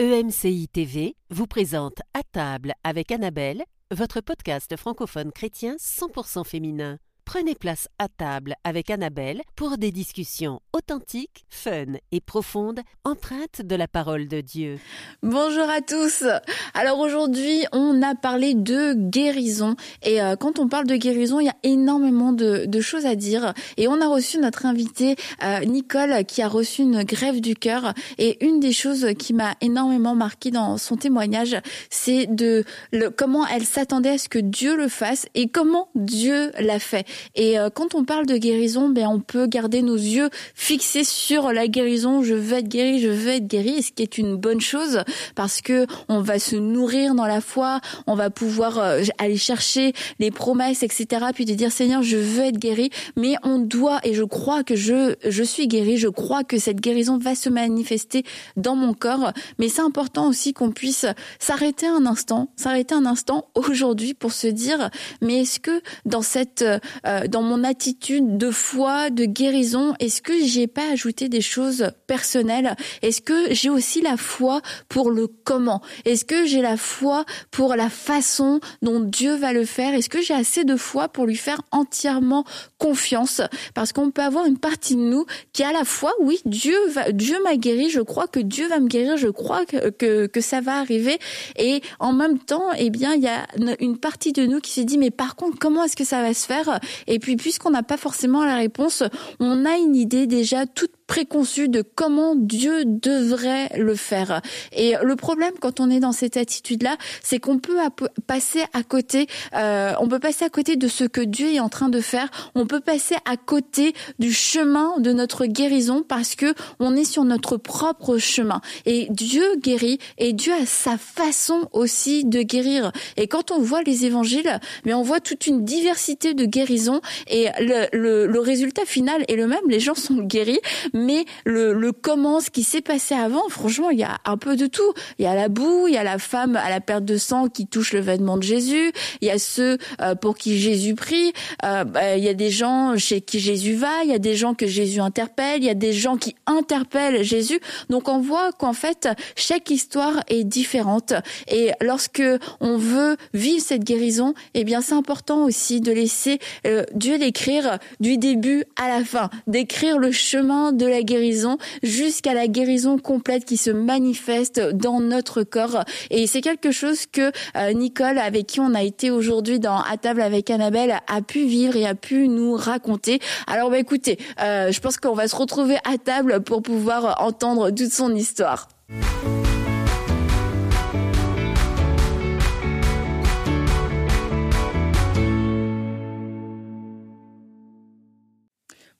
EMCI TV vous présente À table avec Annabelle, votre podcast francophone chrétien 100% féminin. Prenez place à table avec Annabelle pour des discussions authentiques, fun et profondes, empreintes de la parole de Dieu. Bonjour à tous. Alors aujourd'hui, on a parlé de guérison et euh, quand on parle de guérison, il y a énormément de, choses à dire et on a reçu notre invitée euh, Nicole qui a reçu une grève du cœur et une des choses qui m'a énormément marqué dans son témoignage, c'est de comment elle s'attendait à ce que Dieu le fasse et comment Dieu l'a fait. Et euh, quand on parle de guérison, ben on peut garder nos yeux fixés sur la guérison. Je veux être guéri, je veux être guéri, ce qui est une bonne chose parce que on va se nourrir dans la foi, on va pouvoir euh, aller chercher les promesses, etc. Puis de dire Seigneur, je veux être guéri, mais on doit et je crois que je je suis guéri, je crois que cette guérison va se manifester dans mon corps. Mais c'est important aussi qu'on puisse s'arrêter un instant, s'arrêter un instant aujourd'hui pour se dire mais est-ce que dans cette euh, dans mon attitude de foi, de guérison, est-ce que j'ai pas ajouté des choses personnelles? Est-ce que j'ai aussi la foi pour le comment? Est-ce que j'ai la foi pour la façon dont Dieu va le faire? Est-ce que j'ai assez de foi pour lui faire entièrement confiance? Parce qu'on peut avoir une partie de nous qui a la foi, oui, Dieu va, Dieu m'a guéri, je crois que Dieu va me guérir, je crois que, que, que ça va arriver. Et en même temps, eh bien, il y a une partie de nous qui se dit, mais par contre, comment est-ce que ça va se faire? Et puis, puisqu'on n'a pas forcément la réponse, on a une idée déjà toute préconçu de comment Dieu devrait le faire. Et le problème quand on est dans cette attitude-là, c'est qu'on peut passer à côté, euh, on peut passer à côté de ce que Dieu est en train de faire. On peut passer à côté du chemin de notre guérison parce que on est sur notre propre chemin. Et Dieu guérit et Dieu a sa façon aussi de guérir. Et quand on voit les évangiles, mais on voit toute une diversité de guérisons et le, le, le résultat final est le même. Les gens sont guéris, mais le, le comment, ce qui s'est passé avant, franchement, il y a un peu de tout. Il y a la boue, il y a la femme à la perte de sang qui touche le vêtement de Jésus, il y a ceux euh, pour qui Jésus prie, euh, bah, il y a des gens chez qui Jésus va, il y a des gens que Jésus interpelle, il y a des gens qui interpellent Jésus. Donc on voit qu'en fait, chaque histoire est différente. Et lorsque on veut vivre cette guérison, eh bien c'est important aussi de laisser euh, Dieu l'écrire du début à la fin, d'écrire le chemin de la guérison jusqu'à la guérison complète qui se manifeste dans notre corps. Et c'est quelque chose que euh, Nicole, avec qui on a été aujourd'hui dans à table avec Annabelle, a pu vivre et a pu nous raconter. Alors bah écoutez, euh, je pense qu'on va se retrouver à table pour pouvoir entendre toute son histoire.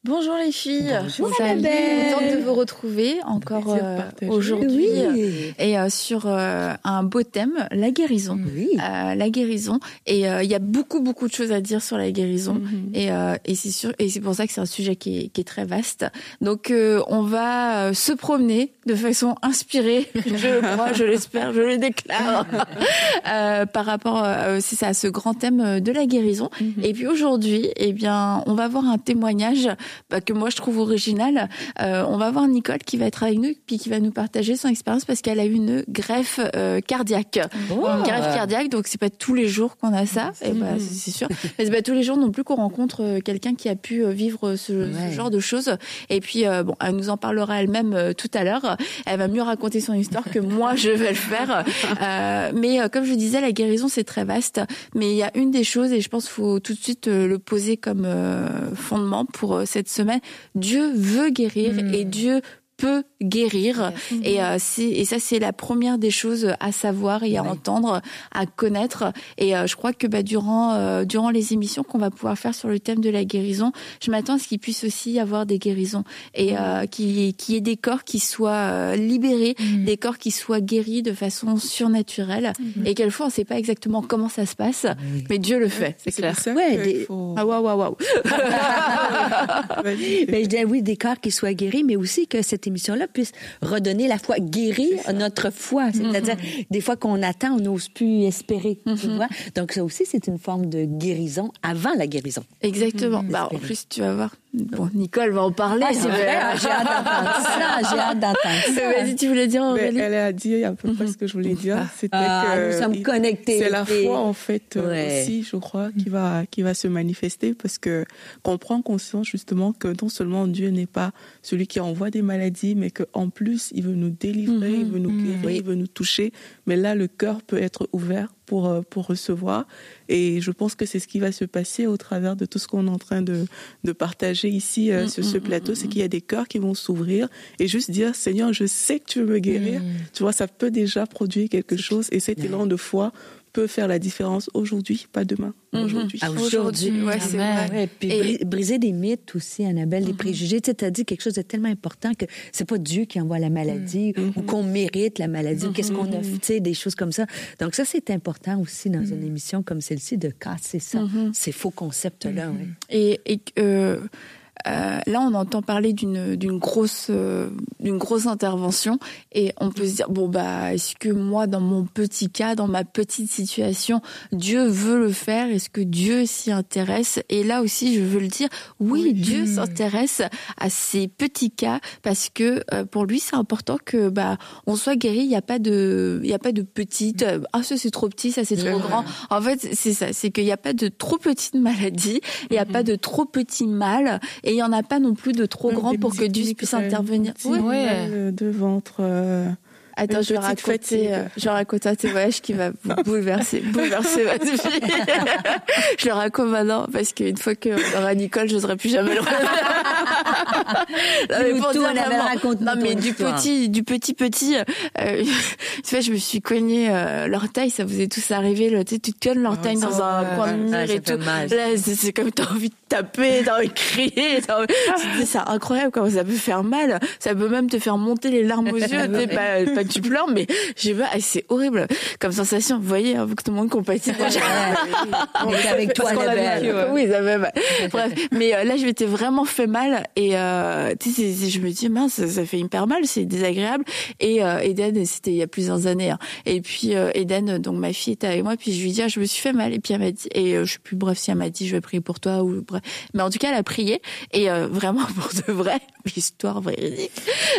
Bonjour les filles. Bonjour Salut. Contente de vous retrouver encore euh, aujourd'hui Oui. et euh, sur euh, un beau thème, la guérison. Oui. Euh, la guérison et euh, il y a beaucoup beaucoup de choses à dire sur la guérison Mhm. et, euh, et c'est sûr et c'est pour ça que c'est un sujet qui est, qui est très vaste. Donc euh, on va euh, se promener de façon inspirée, je crois, je l'espère, je le déclare, euh, par rapport euh, c'est ça à ce grand thème euh, de la guérison. Mhm. Et puis aujourd'hui, eh bien, on va voir un témoignage bah, que moi je trouve original. Euh, on va voir Nicole qui va être avec nous puis qui va nous partager son expérience parce qu'elle a eu une greffe euh, cardiaque. Oh. Une greffe cardiaque, donc c'est pas tous les jours qu'on a ça, et bah, c'est c'est sûr. Mais c'est pas tous les jours non plus qu'on rencontre euh, quelqu'un qui a pu euh, vivre ce, genre de choses. Et puis euh, bon, elle nous en parlera elle-même tout à l'heure. Elle va mieux raconter son histoire que moi je vais le faire. Euh, mais euh, comme je disais, la guérison c'est très vaste. Mais il y a une des choses et je pense qu'il faut tout de suite le poser comme euh, fondement pour euh, cette semaine. Dieu veut guérir et Dieu peut guérir. Et euh, c'est et ça c'est la première des choses à savoir et à entendre à connaître. Et euh, je crois que bah, durant euh, durant les émissions qu'on va pouvoir faire sur le thème de la guérison je m'attends à ce qu'il puisse aussi y avoir des guérisons et euh, qu'il qu'il y ait des corps qui soient euh, libérés des corps qui soient guéris de façon surnaturelle. Et quelquefois on sait pas exactement comment ça se passe mais Dieu le fait. c'est clair. Ouais, des- ah waouh waouh waouh. Je dis oui, des corps qui soient guéris, mais aussi que cette émission-là puisse redonner la foi, guérir notre foi. C'est-à-dire, des fois qu'on attend, on n'ose plus espérer. Tu vois? Donc, ça aussi, c'est une forme de guérison avant la guérison. Exactement. Bah, en plus, tu vas voir. Bon, Nicole va en parler. Ah, c'est vrai, ah, j'ai hâte d'entendre ça, j'ai hâte d'entendre ça. Vas-y, tu voulais dire Aurélie Elle a dit à peu près ce que je voulais dire. C'était Ah, que nous sommes il- connectés. C'est la foi en fait euh, Ouais. aussi, je crois, qui va qui va se manifester parce que qu'on prend conscience justement que non seulement Dieu n'est pas celui qui envoie des maladies, mais qu'en plus il veut nous délivrer, il veut nous guérir, il veut nous toucher. Mais là, le cœur peut être ouvert pour euh, pour recevoir. Et je pense que c'est ce qui va se passer au travers de tout ce qu'on est en train de de partager ici euh, sur ce plateau, c'est qu'il y a des cœurs qui vont s'ouvrir et juste dire Seigneur, je sais que tu veux me guérir. Tu vois, ça peut déjà produire quelque chose et cet élan de foi peut faire la différence aujourd'hui, pas demain. Aujourd'hui. Ah, Aujourd'hui, ouais, c'est Amen. vrai. Ouais, puis Et- bri- briser des mythes aussi, Annabelle, des préjugés. Tu sais, as dit quelque chose de tellement important que c'est pas Dieu qui envoie la maladie ou qu'on mérite la maladie ou qu'est-ce qu'on a fait, tu sais, des choses comme ça. Donc ça, c'est important aussi dans une émission comme celle-ci de casser ça, ces faux concepts-là. ouais. Et, et euh, euh, là, on entend parler d'une d'une grosse euh, d'une grosse intervention et on peut se dire bon bah est-ce que moi dans mon petit cas, dans ma petite situation, Dieu veut le faire? Est-ce que Dieu s'y intéresse? Et là aussi, je veux le dire, oui, Dieu s'intéresse à ces petits cas parce que euh, pour lui, c'est important que bah on soit guéri. Il n'y a pas de il y a pas de petite euh, ah ça c'est trop petit, ça c'est trop grand. En fait, c'est ça, c'est qu'il n'y a pas de trop petite maladie, il n'y a pas de trop petit mal, et il n'y en a pas non plus de trop grand pour que Dieu puisse euh, intervenir. Ouais. de ventre. Attends, je vais raconter, euh, je vais raconter un témoignage qui va vous bouleverser, bouleverser ma vie. je le raconte maintenant parce qu'une fois que on aura Nicole, je n'oserai plus jamais le Non, mais pour tout, dire vraiment- Non, mais du histoire. petit, du petit petit, euh, tu vois, je me suis cogné euh, l'orteil, ça vous est tous arrivé, là, tu sais, tu te cognes l'orteil Ah, dans un coin de mur Ah, ça et fait tout. Là, c'est comme t'as envie de taper, t'as envie de crier, t'as envie- c'est incroyable comment ça peut faire mal. Ça peut même te faire monter les larmes aux yeux. pas, pas tu pleures, mais j'ai pas, et c'est horrible comme sensation. Vous voyez, hein, que tout le monde compatit déjà. On est avec toi, l'a. Oui, ça fait mal. Bref, mais euh, là, je m'étais vraiment fait mal et euh, sais, je me dis mince, ça, ça fait hyper mal, c'est désagréable. Et euh, Eden, c'était il y a plusieurs années. hein. Et puis euh, Eden, donc ma fille était avec moi, puis je lui dis ah, je me suis fait mal. Et puis elle m'a dit et euh, je sais plus bref si elle m'a dit je vais prier pour toi ou bref. Mais en tout cas, elle a prié et euh, vraiment pour de vrai, histoire véridique,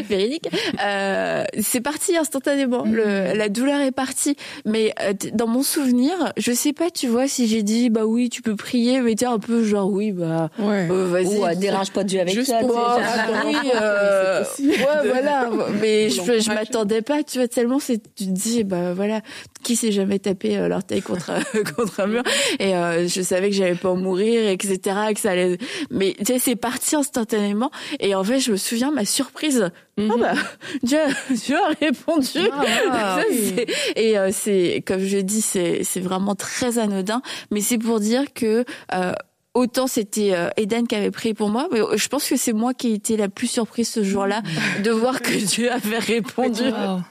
véridique. Euh, c'est parti instantanément. Le, la douleur est partie. Mais euh, dans mon souvenir, je sais pas, tu vois, si j'ai dit bah oui, tu peux prier, mais t'es un peu genre oui bah Ouais. euh, vas-y. Ou euh, dérange pas Dieu avec Juste ça. pour- genre. oui, euh, ouais, de- voilà. Mais je, je m'attendais pas, tu vois, tellement c'est, tu te dis, bah voilà, qui s'est jamais tapé euh, l'orteil contre contre un mur Et euh, je savais que j'allais pas en mourir, etc., que ça allait. Mais tu sais, c'est parti instantanément. Et en fait, je me souviens ma surprise. Ah bah, Dieu, Dieu a répondu. Ah, Ça, et euh, c'est, comme je dis, c'est c'est vraiment très anodin. Mais c'est pour dire que euh, Autant c'était euh, Eden qui avait prié pour moi, mais je pense que c'est moi qui ai été la plus surprise ce jour-là de voir que Dieu avait répondu.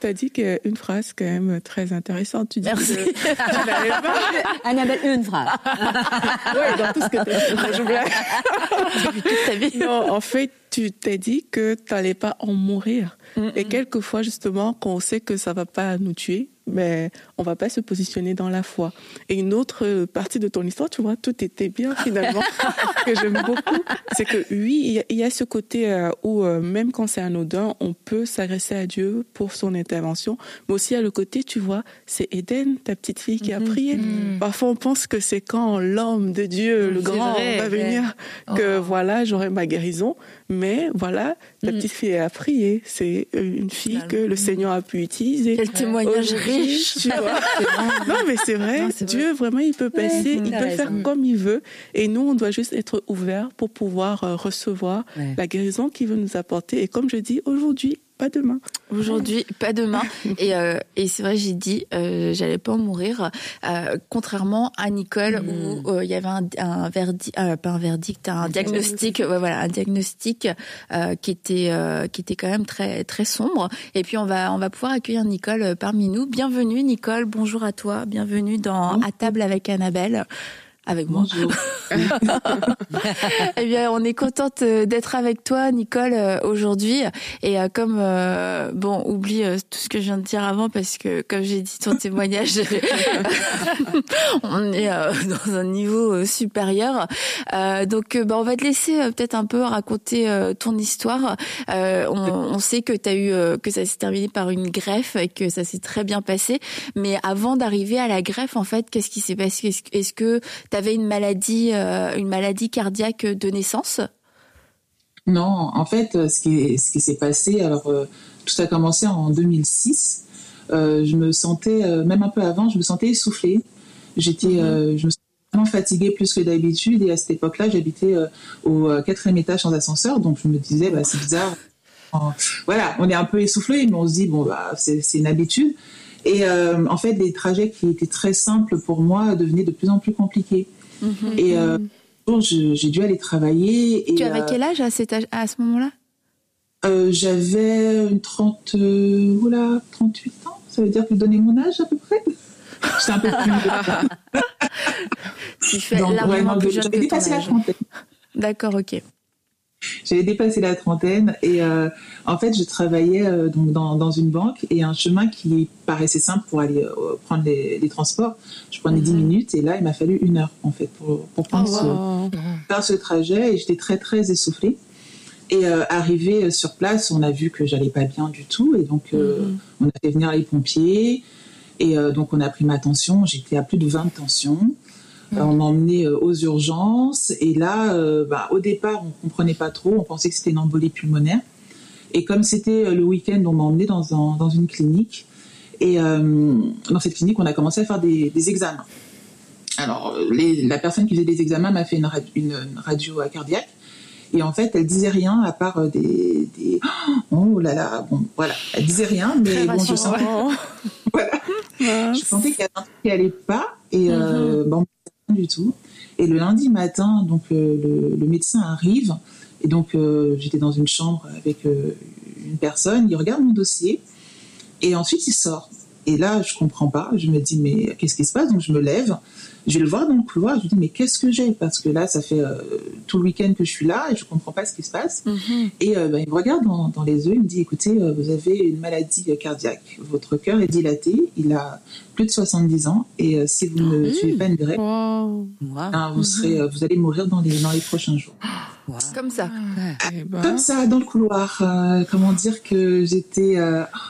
Tu as dit une phrase quand même très intéressante. Tu dis Merci. que tu n'avais pas. Annabelle, une phrase. Ouais, dans tout ce que tu as dit. Non, je blague. Toute ta vie. Non, en fait, tu t'es dit que tu n'allais pas en mourir. Et quelquefois, justement, quand on sait que ça va pas nous tuer, mais on va pas se positionner dans la foi. Et une autre partie de ton histoire, tu vois, tout était bien finalement, que j'aime beaucoup. C'est que oui, il y a- il y, a ce côté euh, où euh, même quand c'est anodin, on peut s'agresser à Dieu pour son intervention. Mais aussi à le côté, tu vois, c'est Eden, ta petite fille, qui a prié. Parfois, on pense que c'est quand l'homme de Dieu, le grand, vrai, va ouais. venir, que Oh. voilà, j'aurai ma guérison. Mais voilà, la petite fille a prié. C'est euh, une fille que le Seigneur a pu utiliser. Quel témoignage Aujourd'hui, riche. tu vois. non, mais c'est vrai. Dieu, vraiment, il peut passer, il peut raison. faire comme il veut. Et nous, on doit juste être ouverts pour pouvoir euh, recevoir Ouais. la guérison qu'il veut nous apporter. Et comme je dis, aujourd'hui, pas demain. Aujourd'hui, pas demain. Et, euh, et c'est vrai, j'ai dit, euh, j'allais pas en mourir. Euh, contrairement à Nicole, où euh, il y avait un, un verdict, euh, pas un verdict, un diagnostic, ouais, voilà, un diagnostic euh, qui était euh, qui était quand même très très sombre. Et puis on va on va pouvoir accueillir Nicole parmi nous. Bienvenue Nicole, bonjour à toi, bienvenue dans À table avec Annabelle. Avec moi. Eh bien, on est contente euh, d'être avec toi, Nicole, euh, aujourd'hui. Et euh, comme bon, oublie tout ce que je viens de dire avant parce que, comme j'ai dit, ton témoignage, on est dans un niveau supérieur. donc, bah, on va te laisser peut-être un peu raconter ton histoire. On, on, sait que t'as eu que ça s'est terminé par une greffe et que ça s'est très bien passé. Mais avant d'arriver à la greffe, en fait, qu'est-ce qui s'est passé? Est-ce que tu avais une maladie, euh, une maladie cardiaque de naissance? Non, en fait, euh, ce qui, ce qui s'est passé, alors euh, tout a commencé en 2006. je me sentais, même un peu avant, je me sentais essoufflée. J'étais, mhm. je me sentais vraiment fatiguée plus que d'habitude. Et à cette époque-là, j'habitais au quatrième étage sans ascenseur, donc je me disais, bah, c'est bizarre. voilà, on est un peu essoufflé, mais on se dit bon, bah, c'est une habitude. Et euh, en fait, les trajets qui étaient très simples pour moi devenaient de plus en plus compliqués. Mhm. Et euh, j'ai dû aller travailler. Et, tu avais euh, quel âge à, cet âge, à ce moment-là? J'avais une 30, oula, 38 ans. Ça veut dire que donnais mon âge à peu près? J'étais un peu plus. tu fais Donc, largement plus jeune que ton âge. D'accord, ok. J'avais dépassé la trentaine et euh, en fait, je travaillais euh, donc dans, dans, une banque et un chemin qui paraissait simple pour aller euh, prendre les, transports. Je prenais dix 10 mhm. minutes et là, il m'a fallu une heure en fait pour, pour oh, faire ce trajet et j'étais très très essoufflée. Et arrivé sur place, on a vu que j'allais pas bien du tout et donc mhm. on a fait venir les pompiers et donc on a pris ma tension. J'étais à plus de 20 tensions. Euh, on m'a emmené euh, aux urgences et là, euh, bah, au départ, on comprenait pas trop. On pensait que c'était une embolie pulmonaire. Et comme c'était le week-end, on m'a emmené dans, dans une clinique. Et dans cette clinique, on a commencé à faire des, examens. Alors, la personne qui faisait des examens m'a fait une, une, radio cardiaque. Et en fait, elle disait rien à part des, oh là là, bon voilà, elle disait rien, mais bon, je sentais, voilà, je sentais qu'il y avait un truc qui allait pas. Et mm-hmm. bon, du tout. Et le lundi matin, donc euh, le, médecin arrive et donc euh, j'étais dans une chambre avec euh, une personne. Il regarde mon dossier et ensuite il sort. Et là, je comprends pas. Je me dis mais qu'est-ce qui se passe? Donc je me lève je vais le voir dans le couloir, je lui dis mais qu'est-ce que j'ai? Parce que là, ça fait euh, tout le week-end que je suis là et je comprends pas ce qui se passe. Mhm. Et euh, ben, il me regarde dans, les yeux, il me dit écoutez, euh, vous avez une maladie cardiaque, votre cœur est dilaté, il a plus de 70 ans et si vous ne ah suivez pas une greffe, ben, vous serez, vous allez mourir dans les dans les prochains jours. Comme ça. Eh ben. Comme ça, dans le couloir. comment dire que j'étais,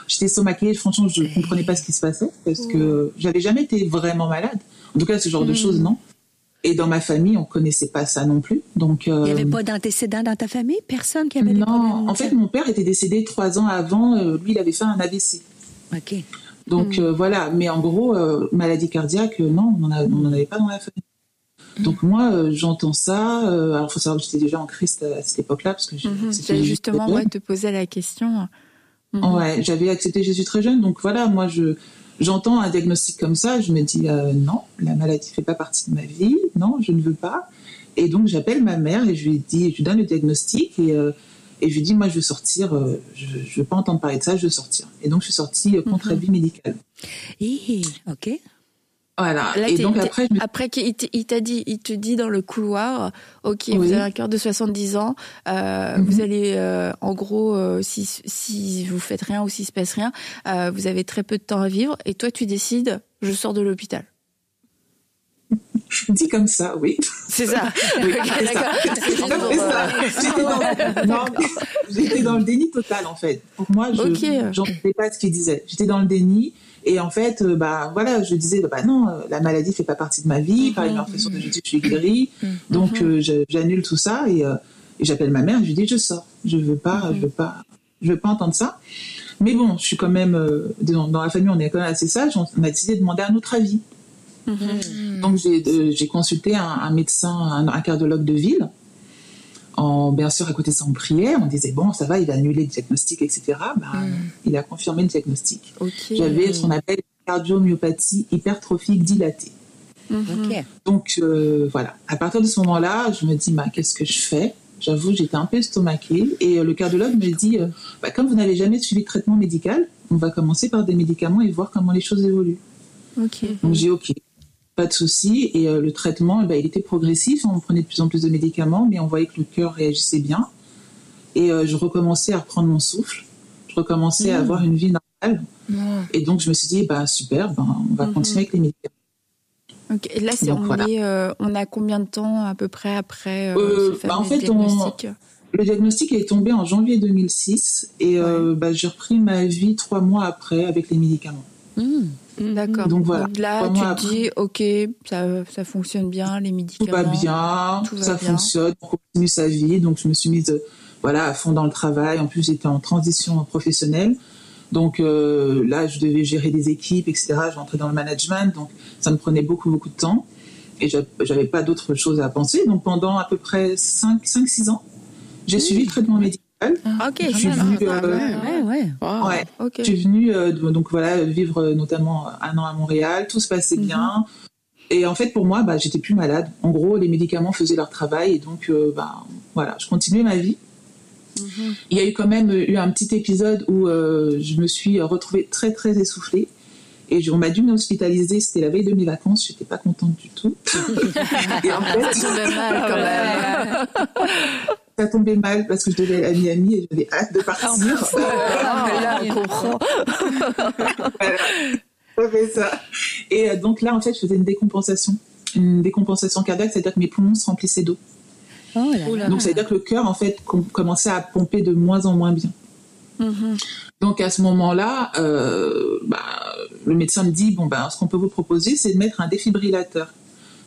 j'étais stomaquée. Franchement, je ne comprenais pas ce qui se passait parce que j'avais jamais été vraiment malade. En tout cas, ce genre de hmm. choses, non. Et dans ma famille, on connaissait pas ça non plus. Donc, il n'y avait euh, pas d'antécédents dans ta famille? Personne qui avait des problèmes Non, en fait, mon père était décédé trois ans avant. Euh, lui, il avait fait un AVC. Ok. Donc hmm. euh, voilà, mais en gros, maladie cardiaque, non, on n'en avait pas dans la famille. Hmm. Donc moi, j'entends ça. alors, il faut savoir que j'étais déjà en Christ à, cette époque-là, parce que justement moi te poser la question. Ouais, j'avais accepté Jésus très jeune, donc voilà, moi je j'entends un diagnostic comme ça, je me dis euh, non, la maladie fait pas partie de ma vie, non, je ne veux pas. Et donc j'appelle ma mère et je lui dis, je lui donne le diagnostic et, euh, et je lui dis moi je veux sortir, euh, je, ne veux pas entendre parler de ça, je veux sortir. Et donc je suis sortie contre mhm. avis médical. Et, ok. Voilà. et donc après, après il t'a dit, il te dit dans le couloir, ok, vous avez un cœur de 70 ans, euh, mhm. vous allez, euh, en gros, euh, si si vous faites rien ou s'il se passe rien, vous avez très peu de temps à vivre, et toi tu décides, je sors de l'hôpital. Dit comme ça, oui. C'est ça. J'étais dans, le déni total en fait. Pour moi, je n'entendais pas ce qu'il disait. J'étais dans le déni. Et en fait, euh, bah voilà, je disais, bah non, euh, la maladie fait pas partie de ma vie. Par une impression de je suis guérie. Mm-hmm. Donc euh, j'annule tout ça et, j'appelle ma mère. Je lui dis, je sors. Je veux pas, je veux pas, je veux pas entendre ça. Mais bon, je suis quand même dans, la famille, on est quand même assez sage. On, a décidé de demander un autre avis. Donc j'ai consulté un, médecin, un, cardiologue de ville en, bien sûr, à côté de ça, en prière, on disait, bon, ça va, il a annulé le diagnostic, etc. Ben, hmm. Il a confirmé le diagnostic. J'avais ce qu'on appelle cardiomyopathie hypertrophique dilatée. Hmm. Donc, euh, voilà. À partir de ce moment-là, je me dis, bah, qu'est-ce que je fais? J'avoue, j'étais un peu estomaquée. Et euh, le cardiologue me dit, euh, bah, comme vous n'avez jamais suivi de traitement médical, on va commencer par des médicaments et voir comment les choses évoluent. Donc, j'ai OK pas de souci. Et le traitement, eh ben, il était progressif. On prenait de plus en plus de médicaments, mais on voyait que le cœur réagissait bien. Et je recommençais à reprendre mon souffle. Je recommençais à mmh. avoir une vie normale. Et donc, je me suis dit, bah, super, ben, on va mmh. continuer avec les médicaments. Là, c'est on, on a combien de temps à peu près après ce bah, en fait, diagnostic? le diagnostic est tombé en janvier 2006 et euh, bah, j'ai repris ma vie trois mois après avec les médicaments. Mmh. Mmh. D'accord. Donc voilà. là, tu te dis, ok, ça, ça, fonctionne bien, les médicaments. Tout va bien, tout ça fonctionne, on continue sa vie. Donc je me suis mise, voilà, à fond dans le travail. En plus, j'étais en transition professionnelle. Donc euh, là, je devais gérer des équipes, etc. Je rentrais dans le management, donc ça me prenait beaucoup, beaucoup de temps. Et j'avais pas d'autre chose à penser. Donc pendant à peu près 5-6 ans, j'ai suivi le traitement médical. Ah, ok, je suis venue, euh, ouais, ouais. Je suis venue euh, donc voilà vivre euh, notamment un an à Montréal. Tout se passait mhm. bien. Et en fait, pour moi, bah, j'étais plus malade. En gros, les médicaments faisaient leur travail et donc, bah, voilà, je continuais ma vie. Mhm. Il y a eu quand même eu un petit épisode où je me suis retrouvée très très essoufflée. Et on m'a dû m'hospitaliser, c'était la veille de mes vacances, j'étais pas contente du tout. et en fait, mal quand même. ça tombait mal parce que je devais aller à Miami et j'avais hâte de partir. Ah, mais là, on comprend. voilà. ça. Et donc là, en fait, je faisais une décompensation. Une décompensation cardiaque, c'est-à-dire que mes poumons se remplissaient d'eau. Oh donc, c'est-à-dire que le cœur, en fait, commençait à pomper de moins en moins bien. Mm-hmm. Donc, à ce moment-là, euh, bah, le médecin me dit, bon, ben, ce qu'on peut vous proposer, c'est de mettre un défibrillateur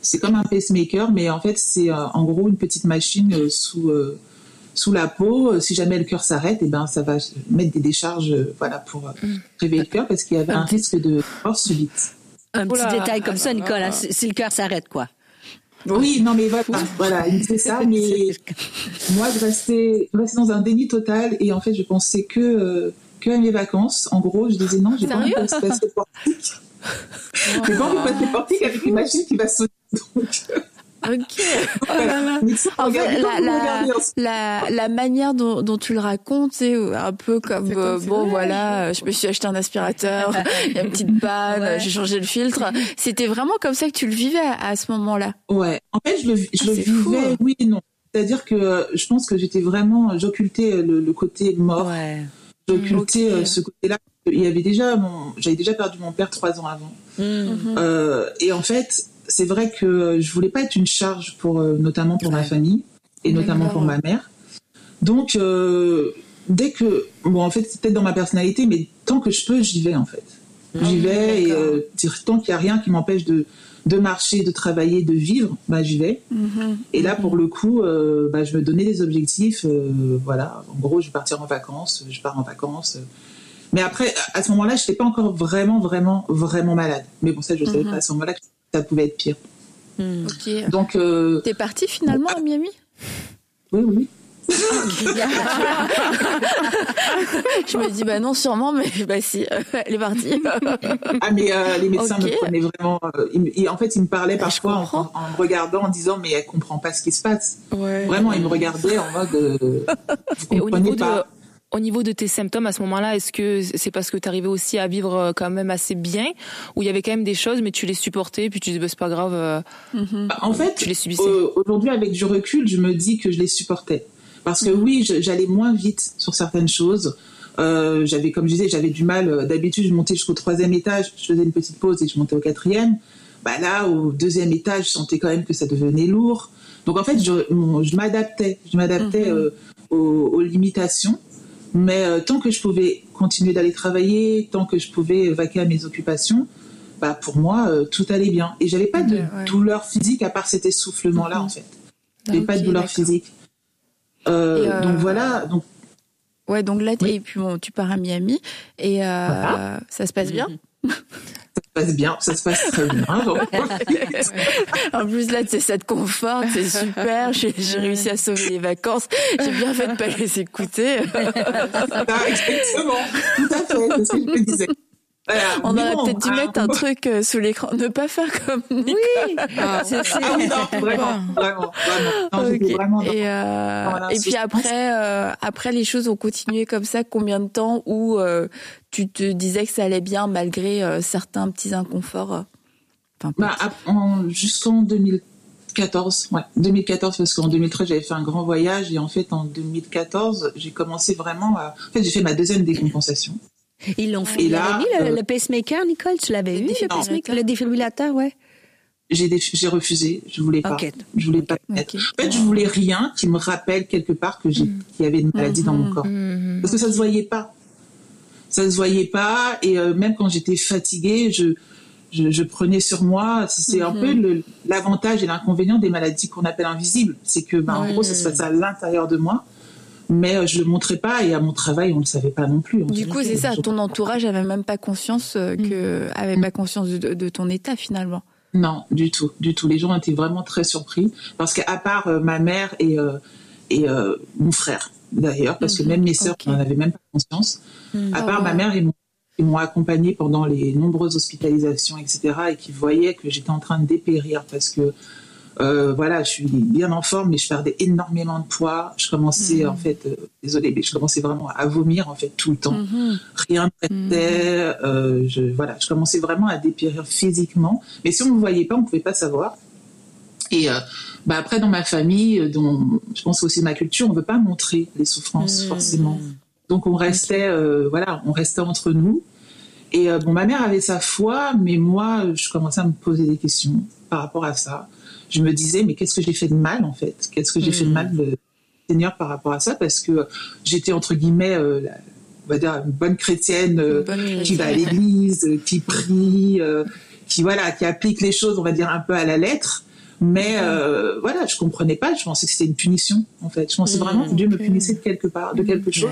c'est comme un pacemaker, mais en fait, c'est euh, en gros une petite machine euh, sous, euh, sous la peau. Si jamais le cœur s'arrête, et eh ben, ça va mettre des décharges voilà, pour réveiller le cœur parce qu'il y avait un risque de mort subite. Un petit détail comme ça, Nicolas, si le cœur s'arrête, quoi. Oui, non, mais voilà, voilà c'est ça. Mais moi, je restais, dans un déni total et en fait, je pensais que, que à mes vacances. En gros, je disais non, j'ai pas envie de passer portique. J'ai pas envie de passer portique avec une machine qui va sauter Ok. En fait, la, la, manière dont, dont, tu le racontes, c'est un peu comme, euh, bon voilà, je me suis acheté un aspirateur, il y a une petite panne, j'ai changé le filtre. C'était vraiment comme ça que tu le vivais à, ce moment-là. Ouais. En fait, je le, je le vivais, hein. oui et non. C'est-à-dire que euh, je pense que j'étais vraiment, j'occultais le, le, côté mort. Ouais. J'occultais euh, ce côté-là. Il y avait déjà, j'avais déjà perdu mon père trois ans avant. Euh, et en fait, c'est vrai que je voulais pas être une charge pour euh, notamment pour ma famille et notamment pour ma mère. Donc euh, dès que bon en fait c'est peut-être dans ma personnalité mais tant que je peux j'y vais en fait. Ah j'y vais et euh, tant qu'il y a rien qui m'empêche de de marcher, de travailler, de vivre, bah j'y vais. Mm-hmm. Et là pour le coup bah, je me donnais des objectifs voilà, en gros je vais partir en vacances, je pars en vacances mais après, à ce moment-là, je n'étais pas encore vraiment, vraiment, vraiment malade. Mais bon, ça, je ne savais pas à ce moment-là ça pouvait être pire. Ok. Donc, euh, t'es parti finalement à Miami? Oui, oui. je me dis bah non sûrement mais bah si elle est partie. Ah mais euh, les médecins me prenaient vraiment euh, en fait ils me parlaient parfois en, me regardant en disant mais elle comprend pas ce qui se passe. Vraiment ils me regardaient en mode euh, vous comprenez pas au niveau de tes symptômes à ce moment-là, est-ce que c'est parce que tu arrivais aussi à vivre euh, quand même assez bien, ou il y avait quand même des choses, mais tu les supportais, puis tu disais bah, c'est pas grave. Euh, mm-hmm. bah, en fait, tu les subissais. Aujourd'hui, avec du recul, je me dis que je les supportais, parce que oui, j'allais moins vite sur certaines choses. Euh, j'avais, comme je disais, j'avais du mal. D'habitude, je montais jusqu'au troisième étage, je faisais une petite pause et je montais au quatrième. Bah là, au deuxième étage, je sentais quand même que ça devenait lourd. Donc en fait, je, je m'adaptais, je m'adaptais mm-hmm. aux, limitations. Mais euh, tant que je pouvais continuer d'aller travailler, tant que je pouvais vaquer à mes occupations, bah pour moi euh, tout allait bien. Et j'avais pas de douleur physique à part cet essoufflement-là en fait. J'avais pas de douleur physique. Euh, donc voilà. Donc ouais, donc là et puis bon, tu pars à Miami et ça se passe bien? Ça se passe bien, ça se passe très bien. en plus là, c'est ça te conforte, c'est super. J'ai réussi à sauver les vacances. J'ai bien fait de pas les écouter. Ah, exactement, tout à fait, c'est ce que je te disais. On aurait peut-être dû mettre un truc euh, sous l'écran, ne pas faire comme Nicolas. Oui, ah, ah non, vraiment, vraiment, vraiment. et, euh, et puis après, euh, après les choses ont continué comme ça. Combien de temps où tu te disais que ça allait bien malgré certains petits inconforts bah, Jusqu'en 2014, ouais, 2014 parce qu'en 2013 j'avais fait un grand voyage et en fait en 2014 j'ai commencé vraiment à. En fait j'ai fait ma deuxième décompensation. Ils l'ont fait. Et là, mis le, pacemaker, Nicole, tu l'avais eu, le pacemaker, le défibrillateur, ouais j'ai refusé, je voulais pas. Je voulais pas. En fait, je voulais rien qui me rappelle quelque part que j'ai, mm. qu'il y avait une maladie dans mon mm-hmm. corps, mm-hmm. parce que ça se voyait pas. Ça se voyait pas, et euh, même quand j'étais fatiguée, je, je, prenais sur moi. C'est un peu mm-hmm. l'avantage et l'inconvénient des maladies qu'on appelle invisibles, c'est que, ben, en gros, ça se passe à l'intérieur de moi mais euh, je le montrais pas et à mon travail on le savait pas non plus. Du coup c'est ça, ton entourage avait même pas conscience euh, mm. que avait pas conscience de, ton état finalement. Non, du tout, du tout. Les gens étaient vraiment très surpris parce qu'à part euh, ma mère et, euh, et euh, mon frère, d'ailleurs, parce que mhm. même mes sœurs n'en avaient même pas conscience, à part ma mère et qui m'ont accompagné pendant les nombreuses hospitalisations, etc., et qui voyaient que j'étais en train de dépérir parce que euh, voilà, je suis bien en forme, mais je perdais énormément de poids. Je commençais, mhm. en fait, euh, désolée, mais je commençais vraiment à vomir, en fait, tout le temps. Mhm. Rien ne prêtait. Mhm. Euh, je, voilà, je commençais vraiment à dépérir physiquement. Mais si on ne me voyait pas, on ne pouvait pas savoir. Et bah après, dans ma famille, dont je pense aussi ma culture, on ne veut pas montrer les souffrances, forcément. Donc, on restait, voilà, on restait entre nous. Et bon, ma mère avait sa foi, mais moi, je commençais à me poser des questions par rapport à ça je me disais, mais qu'est-ce que j'ai fait de mal en fait? Qu'est-ce que j'ai fait de hmm. mal, le Seigneur, par rapport à ça? Parce que j'étais entre guillemets, euh, on va dire, une bonne chrétienne euh, qui va à l'église, euh, qui prie, qui voilà, qui applique les choses, on va dire un peu à la lettre. Mais voilà, je comprenais pas. Je pensais que c'était une punition en fait. Je pensais vraiment que Dieu me punissait de quelque part, de quelque chose.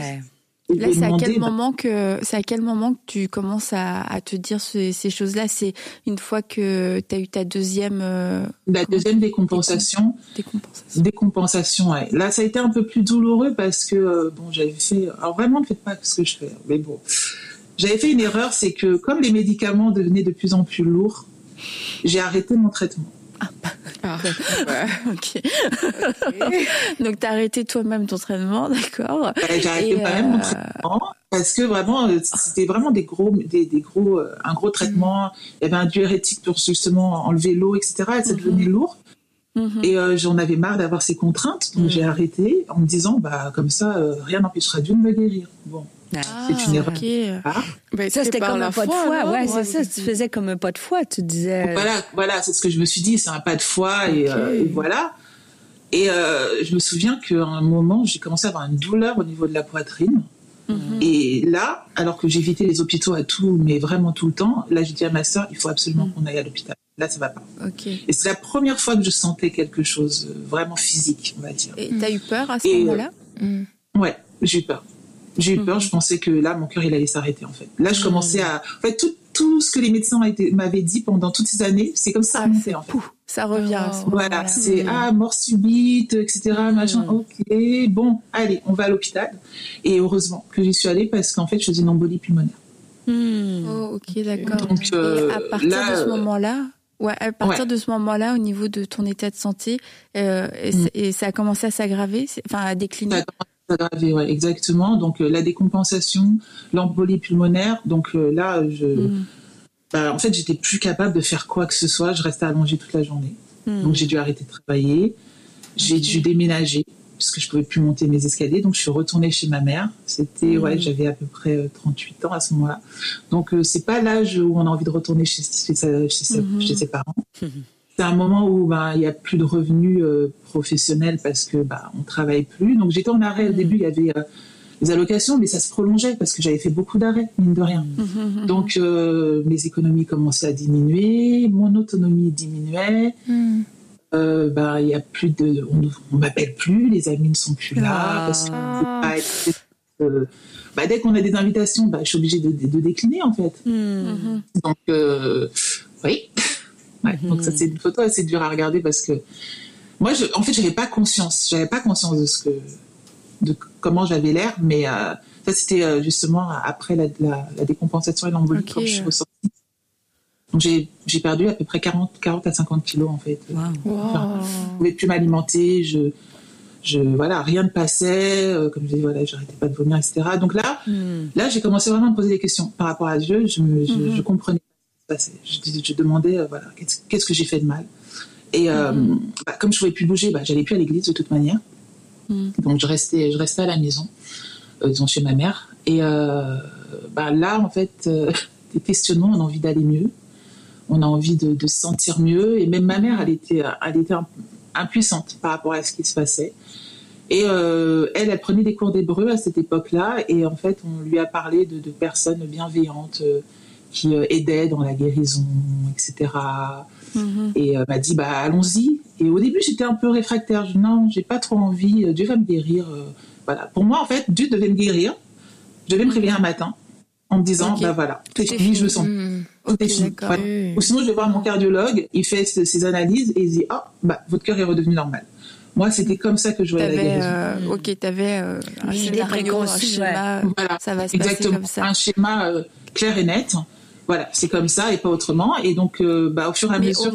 Là, c'est à quel moment que c'est à quel moment que tu commences à, te dire ces, choses-là? C'est une fois que tu as eu ta deuxième euh, la deuxième décompensation. Décompensation. Décompensation. Ouais. Là, ça a été un peu plus douloureux parce que euh, bon, j'avais fait. Alors vraiment, ne faites pas ce que je fais, mais bon, j'avais fait une erreur, c'est que comme les médicaments devenaient de plus en plus lourds, j'ai arrêté mon traitement. Ah, ok. Donc, tu as arrêté toi-même ton traitement, d'accord J'ai arrêté moi-même mon euh, traitement parce que vraiment, euh, c'était vraiment des gros, des, gros, euh, un gros traitement. Il y avait un diurétique pour justement enlever l'eau, etc. Et ça devenait mhm. lourd. Mhm. Et j'en avais marre d'avoir ces contraintes, donc j'ai mhm. arrêté en me disant, bah comme ça, rien n'empêchera Dieu de me guérir. Bon, ah, c'est une erreur. Ah. Ben, ça, c'était comme un pas de foi. Ouais, c'est ça. Tu faisais comme un pas de foi, tu disais. Voilà, voilà, c'est ce que je me suis dit. C'est un pas de foi et, euh, voilà. Et euh, je me souviens qu'à un moment, j'ai commencé à avoir une douleur au niveau de la poitrine. Mhm. Et là, alors que j'évitais les hôpitaux à tout, mais vraiment tout le temps, là, j'ai dit à ma soeur, il faut absolument mhm. qu'on aille à l'hôpital. Là, ça va pas. Et c'est la première fois que je sentais quelque chose euh, vraiment physique, on va dire. Et t'as eu peur à ce moment-là? Ouais, j'ai eu peur. J'ai eu peur, je pensais que là, mon cœur, il allait s'arrêter, en fait. Là, je commençais à. En fait, tout, tout ce que les médecins m'avaient dit pendant toutes ces années, c'est comme ça ah, en fait. ça revient. à ce voilà, c'est ah, mort subite, etc. Machin. Ok, bon, allez, on va à l'hôpital. Et heureusement que j'y suis allée parce qu'en fait, je faisais une embolie pulmonaire. Oh, ok, d'accord. Donc, euh, à partir de ce moment-là, Ouais, à partir de ce moment-là, au niveau de ton état de santé, euh, et, mm. ça a commencé à s'aggraver, enfin à décliner? Exactement. Donc euh, la décompensation, l'embolie pulmonaire. Donc euh, là, je, hmm. bah, en fait, j'étais plus capable de faire quoi que ce soit. Je restais allongée toute la journée. Hmm. Donc j'ai dû arrêter de travailler. J'ai dû déménager parce que je pouvais plus monter mes escaliers. Donc je suis retournée chez ma mère. C'était ouais, hmm. j'avais à peu près 38 euh, ans à ce moment-là. Donc c'est pas l'âge où on a envie de retourner chez, chez, chez ses parents c'est un moment où bah, il n'y a plus de revenus euh, professionnels parce que bah, on travaille plus. Donc j'étais en arrêt au mm. début, il y avait euh, des allocations, mais ça se prolongeait parce que j'avais fait beaucoup d'arrêts, mine de rien. Mm, mm, Donc euh, mes économies commençaient à diminuer, mon autonomie diminuait. bah il y a plus de, on, m'appelle plus, les amis ne sont plus là ah. bah, dès qu'on a des invitations, bah, je suis obligée de, de décliner en fait. Donc oui. Donc ça c'est une photo assez dure à regarder parce que moi, je, en fait, j'avais pas conscience, j'avais pas conscience de ce que, de comment j'avais l'air, mais euh, ça c'était euh, justement après la, la, décompensation et l'embolie quand je suis ressortie. Donc j'ai perdu à peu près 40, 40 à 50 kilos en fait. Wow. je pouvais plus m'alimenter, je, je voilà rien ne passait, euh, comme je dis voilà j'arrêtais pas de vomir etc. Donc là, hmm. là j'ai commencé vraiment à me poser des questions par rapport à Dieu. Je, je, mm-hmm. je comprenais passait. Je, je demandais, voilà, qu'est-ce que j'ai fait de mal Et mm-hmm. bah, comme je pouvais plus bouger, bah, j'allais plus à l'église de toute manière. Mm. Donc je restais, je restais à la maison, disons chez ma mère. Et bah, là, en fait, des questionnements, on a envie d'aller mieux on a envie de, se sentir mieux. Et même ma mère, elle était, elle était impuissante par rapport à ce qui se passait. Et euh, elle, elle prenait des cours d'hébreu à cette époque-là. Et en fait, on lui a parlé de, personnes bienveillantes euh, qui euh, aidaient dans la guérison, etc. Et elle m'a dit, bah, allons-y. Et au début, j'étais un peu réfractaire. Je dis, non, j'ai pas trop envie. Dieu va me guérir. voilà. Pour moi, en fait, Dieu devait me guérir. Je devais me réveiller un matin en me disant, bah voilà, tout est fini, je me sens. Mm. Ou sinon, je vais voir mon cardiologue, il fait ses analyses et il dit, ah, bah, votre cœur est redevenu normal. Moi, c'était comme ça que je voyais la guérison. Euh, ok, tu avais euh, un, scénario, un schéma, voilà, ça va se exactement, passer comme ça. Un schéma euh, clair et net. Voilà, c'est comme ça et pas autrement. Et donc, euh, bah, au fur et à mesure.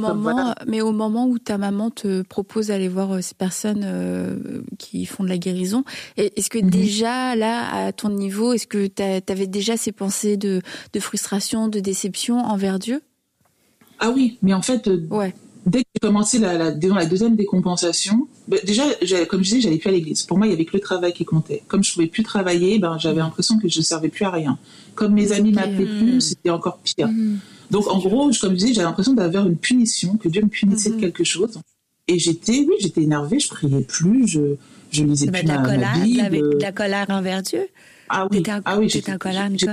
Mais au moment où ta maman te propose d'aller voir ces personnes qui font de la guérison, est-ce que mhm. déjà, là, à ton niveau, est-ce que tu avais déjà ces pensées de, de frustration, de déception envers Dieu? Ah oui, mais en fait, ouais dès que j'ai commencé la, la, la deuxième décompensation, ben, déjà, comme je disais, j'allais plus à l'église. Pour moi, il y avait que le travail qui comptait. Comme je pouvais plus travailler, ben, j'avais l'impression que je ne servais plus à rien. Comme mes amis m'appelaient plus, c'était encore pire. Mm. Donc, en gros, comme je disais, j'avais l'impression d'avoir une punition, que Dieu me punissait de mm-hmm. quelque chose. Et j'étais, oui, j'étais énervée, je priais plus, je, je lisais plus de la, colère, Bible. De la colère envers Dieu? Ah oui, ah oui, j'étais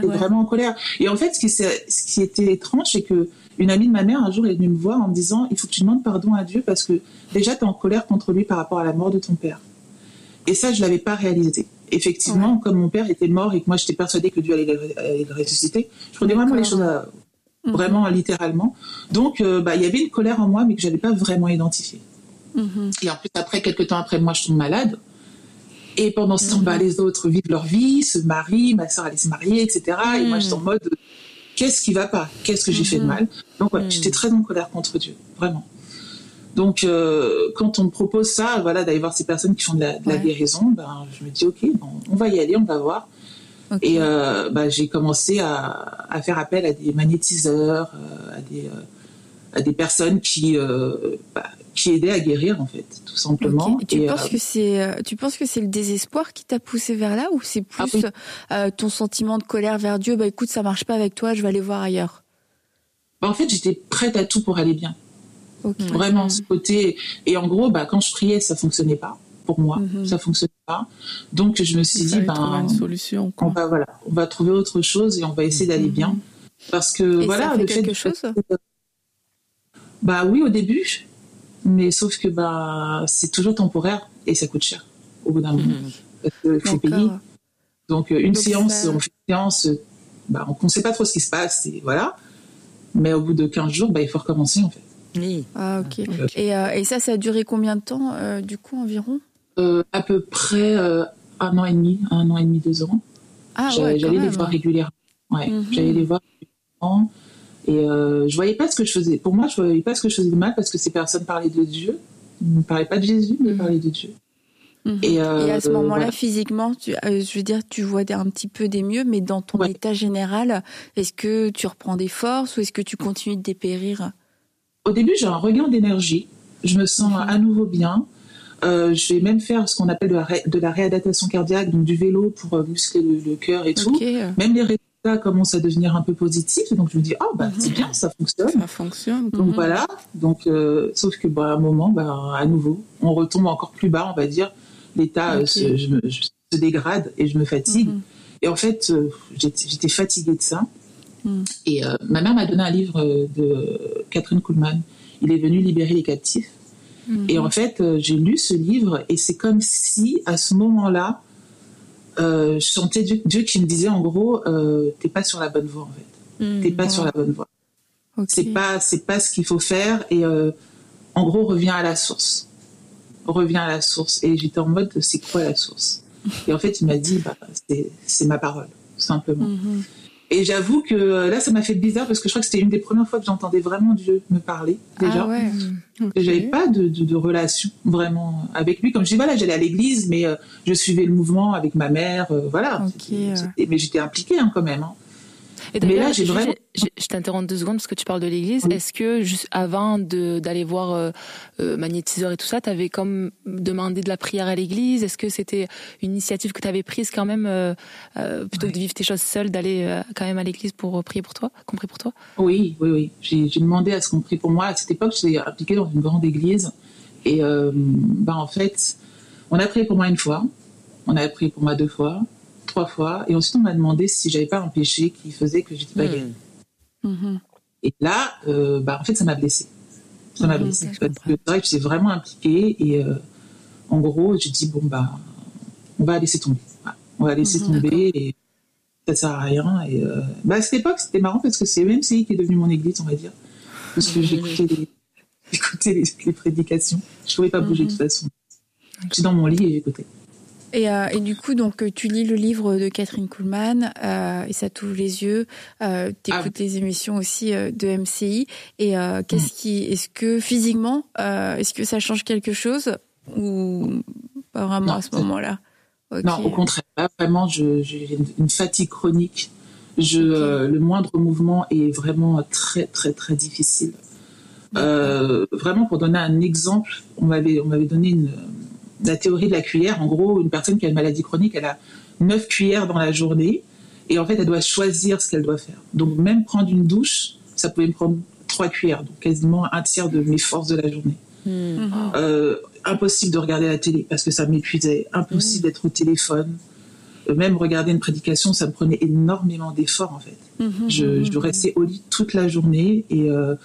vraiment en colère. Et en fait, ce qui, ce qui était étrange, c'est que une amie de ma mère, un jour, est venue me voir en me disant Il faut que tu demandes pardon à Dieu parce que déjà, tu es en colère contre lui par rapport à la mort de ton père. Et ça, je ne l'avais pas réalisé. Effectivement, comme mon père était mort et que moi, j'étais persuadée que Dieu allait le, ressusciter, je prenais vraiment les choses mhm. vraiment littéralement. Donc, euh, bah, il y avait une colère en moi, mais que je n'avais pas vraiment identifiée. Mhm. Et en plus, après, quelques temps après, moi, je tombe malade. Et pendant ce temps, bah, mhm. les autres vivent leur vie, se marient, ma soeur allait se marier, etc. Et moi, je suis en mode qu'est-ce qui va pas? Qu'est-ce que j'ai fait de mhm. mal? Donc voilà, j'étais mhm. très en colère contre Dieu, vraiment. Donc euh, quand on me propose ça, voilà, d'aller voir ces personnes qui font de la, guérison, ben, je me dis ok, on va y aller, on va voir. Et euh, bah, j'ai commencé à, faire appel à des magnétiseurs, euh, à des à des personnes qui bah, qui aidaient à guérir en fait, tout simplement. Et tu penses que c'est tu penses que c'est le désespoir qui t'a poussé vers là ou c'est ah plus ton sentiment de colère vers Dieu Bah écoute, ça marche pas avec toi, je vais aller voir ailleurs? Bah, en fait, j'étais prête à tout pour aller bien. Vraiment ce côté et en gros, bah quand je priais, ça fonctionnait pas pour moi, mhm. ça fonctionnait pas. Donc je me suis dit ben une solution. On va voilà, on va trouver autre chose et on va essayer d'aller bien parce que voilà ça fait quelque chose? Bah oui, au début, mais sauf que bah, c'est toujours temporaire et ça coûte cher au bout d'un moment. Mhm. Parce qu'il faut payer. Donc, euh, une séance, on fait une séance, bah, on ne sait pas trop ce qui se passe, et voilà. Mais au bout de 15 jours, bah, il faut recommencer en fait. Oui. Ah, ok. Et, euh, et, ça, ça a duré combien de temps, euh, du coup, environ? À peu près un an et demi, un an et demi, deux ans. Ah, ouais, J'allais les voir régulièrement. Ouais, mhm. J'allais les voir régulièrement. Et euh, je voyais pas ce que je faisais. Pour moi, je voyais pas ce que je faisais de mal parce que ces personnes parlaient de Dieu. Ils ne parlaient pas de Jésus, mais ils mhm. parlaient de Dieu. Mhm. Et, euh, et, à ce moment-là, physiquement, tu, euh, je veux dire, tu vois un petit peu des mieux, mais dans ton état général, est-ce que tu reprends des forces ou est-ce que tu continues de dépérir? Au début, j'ai un regain d'énergie. Je me sens mhm. à nouveau bien. Euh, je vais même faire ce qu'on appelle de la, de la, réadaptation cardiaque, donc du vélo pour euh, muscler le, le cœur et tout. Même les commence à devenir un peu positif. Donc je me dis, oh, bah, c'est mhm. bien, ça fonctionne. Ça fonctionne. Donc mhm. voilà. Donc, euh, sauf que, bah, à un moment, bah, à nouveau, on retombe encore plus bas, on va dire. L'état euh, se, dégrade et je me fatigue. Mhm. Et en fait, euh, j'étais fatiguée de ça. Et ma mère m'a donné un livre de Catherine Kuhlman. Il est venu libérer les captifs. Et en fait, j'ai lu ce livre et c'est comme si, à ce moment-là, euh, je sentais Dieu, qui me disait en gros, euh, t'es pas sur la bonne voie en fait. Hmm, t'es pas sur la bonne voie. C'est pas, c'est pas ce qu'il faut faire et euh, en gros reviens à la source. Reviens à la source. Et j'étais en mode, c'est quoi la source? Et en fait, il m'a dit, bah, c'est ma parole, simplement. Mhm. Et j'avoue que euh, là, ça m'a fait bizarre parce que je crois que c'était une des premières fois que j'entendais vraiment Dieu me parler déjà. Ah ouais. J'avais pas de, de, relation vraiment avec lui. Comme je dis, voilà, j'allais à l'église, mais euh, je suivais le mouvement avec ma mère, euh, voilà. mais j'étais impliquée hein, quand même. Hein. Mais là, j'ai vraiment. Je, t'interromps deux secondes parce que tu parles de l'église. Est-ce que, juste avant d'aller voir euh, euh, magnétiseur et tout ça, tu avais comme demandé de la prière à l'église? Est-ce que c'était une initiative que tu avais prise quand même, euh, plutôt que de vivre tes choses seule, d'aller quand même à l'église pour prier pour toi, qu'on prie pour toi? Oui, oui, oui. J'ai demandé à ce qu'on prie pour moi. À cette époque, j'étais impliquée dans une grande église. Et bah, en fait, on a prié pour moi une fois, on a prié pour moi deux fois, trois fois, et ensuite on m'a demandé si j'avais pas un péché qui faisait que j'étais pas hmm. guérie. Mm-hmm. Et là, euh, bah, en fait, ça m'a blessée. Ça m'a mm-hmm. blessée. Parce que c'est j'étais vraiment impliquée et euh, en gros, j'ai dit, bon, bah, on va laisser tomber. On va laisser mm-hmm. tomber et ça sert à rien. Et euh, bah, à cette époque, c'était marrant parce que c'est même qui est devenu mon église, on va dire. Parce que j'écoutais les, les, prédications. Je ne pouvais pas bouger de toute façon. J'étais dans mon lit et j'écoutais. Et, euh, et, du coup, donc, tu lis le livre de Catherine Kuhlmann euh, et ça t'ouvre les yeux. Euh, tu écoutes ah les émissions aussi euh, de MCI. Et euh, qu'est-ce mm. qui, est-ce que physiquement, est-ce que ça change quelque chose ou pas vraiment à ce moment-là? Non, au contraire. vraiment, j'ai une fatigue chronique. Je, le moindre mouvement est vraiment très, très, très difficile. vraiment, pour donner un exemple, on m'avait, on m'avait donné une la théorie de la cuillère. En gros, une personne qui a une maladie chronique, elle a 9 cuillères dans la journée et en fait, elle doit choisir ce qu'elle doit faire. Donc, même prendre une douche, ça pouvait me prendre 3 cuillères, donc quasiment un tiers de mes forces de la journée. Hmm. Euh, impossible de regarder la télé parce que ça m'épuisait. Impossible hmm. d'être au téléphone. Euh, même regarder une prédication, ça me prenait énormément d'efforts en fait. Hmm. Je, je, restais au lit toute la journée et euh,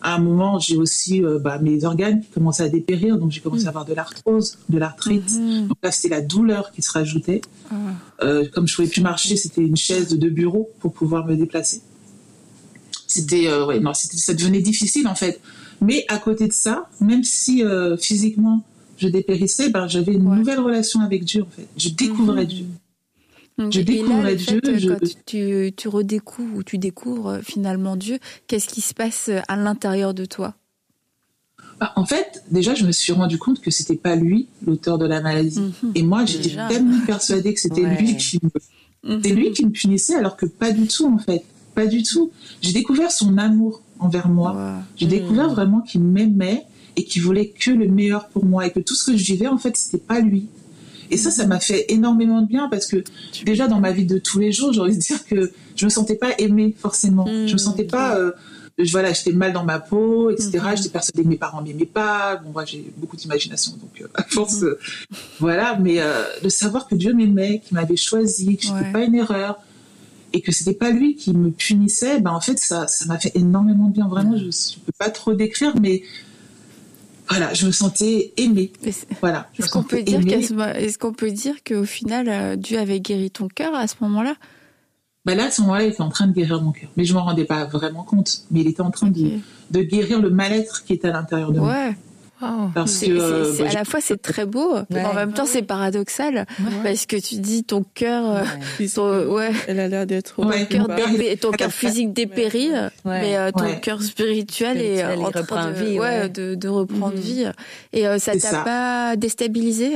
à un moment, j'ai aussi euh, bah, mes organes qui commençaient à dépérir, donc j'ai commencé à avoir de l'arthrose, de l'arthrite. Mhm. Donc là, c'était la douleur qui se rajoutait. Ah. Euh, comme je ne pouvais plus marcher, c'était une chaise de bureau pour pouvoir me déplacer. C'était, euh, ouais, non, ça devenait difficile en fait. Mais à côté de ça, même si physiquement je dépérissais, ben, j'avais une nouvelle relation avec Dieu en fait. Je découvrais mhm. Dieu je découvre Dieu. Quand tu, tu redécouvres ou tu découvres euh, finalement Dieu, qu'est-ce qui se passe euh, à l'intérieur de toi? Bah, En fait, déjà, je me suis rendu compte que c'était pas lui l'auteur de la maladie. Mhm. Et moi, j'étais tellement persuadée que c'était lui qui me, lui qui me punissait, alors que pas du tout en fait, pas du tout. J'ai découvert son amour envers moi. J'ai découvert mhm. vraiment qu'il m'aimait et qu'il voulait que le meilleur pour moi et que tout ce que je vivais en fait, c'était pas lui. Et ça, ça m'a fait énormément de bien parce que déjà dans ma vie de tous les jours, j'ai envie de dire que je me sentais pas aimée forcément. Je me sentais pas, euh, voilà, j'étais mal dans ma peau, etc. Mm-hmm. J'étais persuadée que mes parents m'aimaient pas. Bon, moi, j'ai beaucoup d'imagination, donc euh, à force, mm-hmm. euh, voilà. Mais de savoir que Dieu m'aimait, qu'il m'avait choisi, que c'était pas une erreur et que c'était pas lui qui me punissait, ben en fait, ça, ça m'a fait énormément de bien. Vraiment, je, je peux pas trop décrire, mais voilà, je me sentais aimée. Voilà. Est-ce qu'on peut dire est-ce qu'on peut dire qu'au final euh, Dieu avait guéri ton cœur à ce moment-là? Bah là, à ce moment-là, il était en train de guérir mon cœur. Mais je m'en rendais pas vraiment compte. Mais il était en train de, de, guérir le mal-être qui était à l'intérieur de moi. Parce que euh, bah, à la fois c'est très beau, en même temps c'est paradoxal parce que tu dis ton cœur, ouais, elle a l'air d'être ton cœur, ton cœur physique dépérit, mais euh, ton cœur spirituel est en train de, vie, de, de, reprendre mm-hmm. vie. Et euh, ça t'a pas déstabilisé?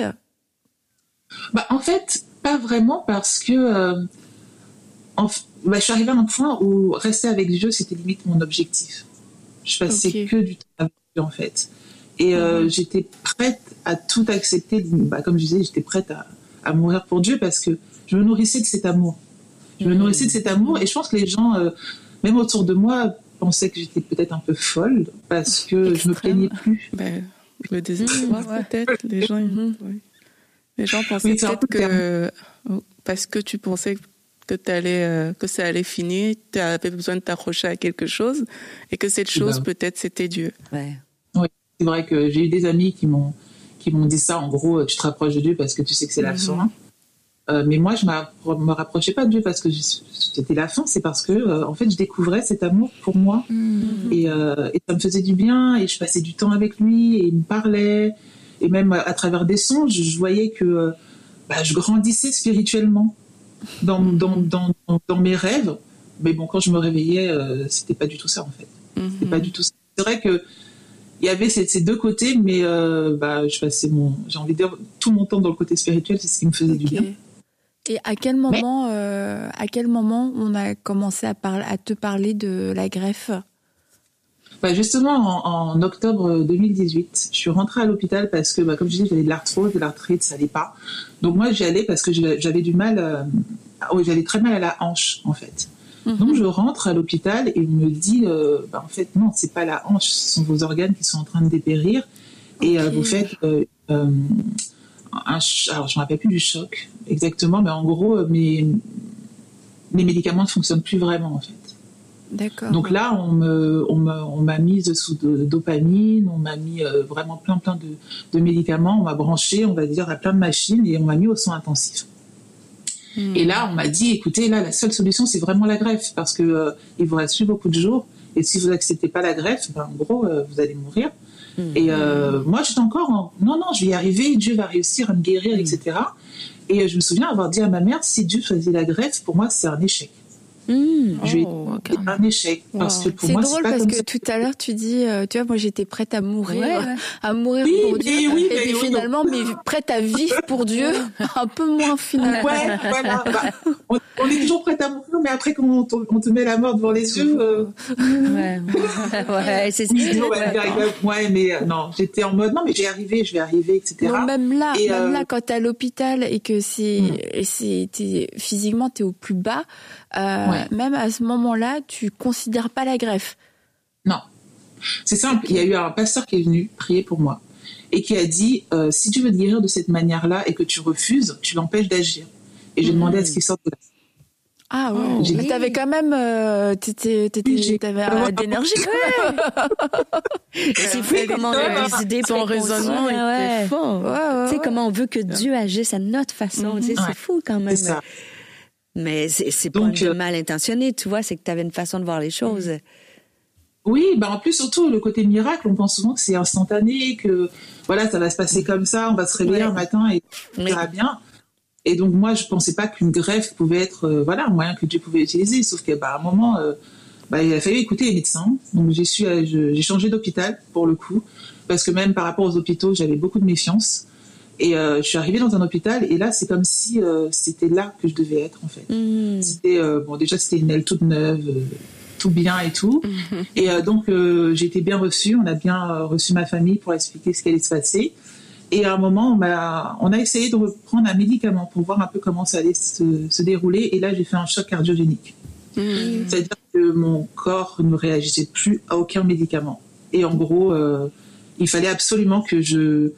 Bah, en fait, pas vraiment parce que en, bah, je suis arrivée à un point où rester avec Dieu c'était limite mon objectif. Je passais que du temps avec Dieu en fait. Et euh, j'étais prête à tout accepter. Bah, comme je disais, j'étais prête à, à, mourir pour Dieu parce que je me nourrissais de cet amour. Je me nourrissais de cet amour et je pense que les gens, euh, même autour de moi, pensaient que j'étais peut-être un peu folle parce que je me plaignais plus. Ben, le désespoir peut-être. Les gens, mhm. les gens pensaient peut-être que oh, parce que tu pensais que, allais, euh, que ça allait finir, tu avais besoin de t'accrocher à quelque chose et que cette chose, peut-être, c'était Dieu. Ouais. C'est vrai que j'ai eu des amis qui m'ont qui m'ont dit ça. En gros, tu te rapproches de Dieu parce que tu sais que c'est la mhm. fin. Euh, mais moi, je ne me rapprochais pas de Dieu parce que c'était la fin. C'est parce que, euh, en fait, je découvrais cet amour pour moi mhm. euh, et, ça me faisait du bien. Et je passais du temps avec lui et il me parlait. Et même à, travers des songes, je voyais que bah, je grandissais spirituellement dans, mhm. dans, dans, dans, mes rêves. Mais bon, quand je me réveillais, c'était pas du tout ça en fait. C'était pas du tout ça. C'est vrai que il y avait ces, deux côtés, mais euh, bah, je passais mon, j'ai envie de dire, tout mon temps dans le côté spirituel, c'est ce qui me faisait du bien. Et à quel moment, euh, à quel moment on a commencé à, parler, à te parler de la greffe? Bah justement, en, octobre 2018, je suis rentrée à l'hôpital parce que, bah, comme je disais, j'avais de l'arthrose, de l'arthrite, ça n'allait pas. Donc moi, j'y allais parce que j'avais du mal, euh, j'avais très mal à la hanche, en fait. Mhm. Donc je rentre à l'hôpital et on me dit, euh, bah, en fait, non, c'est pas la hanche, ce sont vos organes qui sont en train de dépérir. Et euh, vous faites un, alors je me rappelle plus du choc exactement, mais en gros, mes, mes médicaments ne fonctionnent plus vraiment, en fait. Donc là, on me, on m'a mise sous de, dopamine, on m'a mis euh, vraiment plein, plein de, médicaments, on m'a branché, on va dire, à plein de machines et on m'a mis au soin intensif. Hmm. Et là, on m'a dit, écoutez, là, la seule solution, c'est vraiment la greffe parce que euh, il vous reste plus beaucoup de jours et si vous n'acceptez pas la greffe, ben, en gros, euh, vous allez mourir. Hmm. Et moi, j'étais encore en, non, non, je vais y arriver, Dieu va réussir à me guérir, etc. Et je me souviens avoir dit à ma mère, si Dieu faisait la greffe, pour moi, c'est un échec. Mmh. Oh, un échec. Parce que pour moi c'est drôle parce que tout à l'heure tu dis euh, tu vois moi j'étais prête à mourir à mourir pour Dieu. et puis finalement mais prête à vivre pour Dieu un peu moins finalement. Ouais voilà. Bah, on, est toujours prête à mourir mais après quand on, te met la mort devant les yeux euh... ouais. Ouais c'est ouais, mais euh, non j'étais en mode non mais j'ai arrivé je vais arriver etc non, même là même euh, là quand t'es à l'hôpital et que c'est mmh. c'est physiquement t'es au plus bas euh, même à ce moment-là, tu considères pas la greffe. Non. C'est simple. Il y a eu un pasteur qui est venu prier pour moi et qui a dit euh, si tu veux te guérir de cette manière-là et que tu refuses, tu l'empêches d'agir. Et j'ai demandé à ce qu'il sorte de là. Ah ouais. Oh, Mais t'avais quand même, euh, t'étais, t'avais un d'énergie quand même. c'est fou comment on a des idées Son raisonnement était fort. Tu sais comment on veut que Dieu agisse à notre façon. C'est fou quand même. Ça. Mais c'est pas euh, mal intentionné, tu vois, c'est que tu avais une façon de voir les choses. Oui, bah en plus surtout le côté miracle, on pense souvent que c'est instantané, que voilà, ça va se passer comme ça, on va se réveiller un matin et tout ira bien. Et donc moi, je pensais pas qu'une greffe pouvait être euh, voilà un moyen que Dieu pouvait utiliser, sauf qu'à bah, un moment, euh, bah, il a fallu écouter les médecins. Donc j'ai su, j'ai changé d'hôpital pour le coup, parce que même par rapport aux hôpitaux, j'avais beaucoup de méfiance. Et euh, je suis arrivée dans un hôpital et là, c'est comme si euh, c'était là que je devais être en fait. Mm. C'était euh, bon, déjà c'était une aile toute neuve, tout bien et tout. Et donc j'ai été bien reçue. On a bien reçu ma famille pour expliquer ce qui allait se passer. Et à un moment, on a, on a essayé de reprendre un médicament pour voir un peu comment ça allait se, dérouler. Et là, j'ai fait un choc cardiogénique. Mm. C'est-à-dire que mon corps ne réagissait plus à aucun médicament. Et en gros, il fallait absolument que je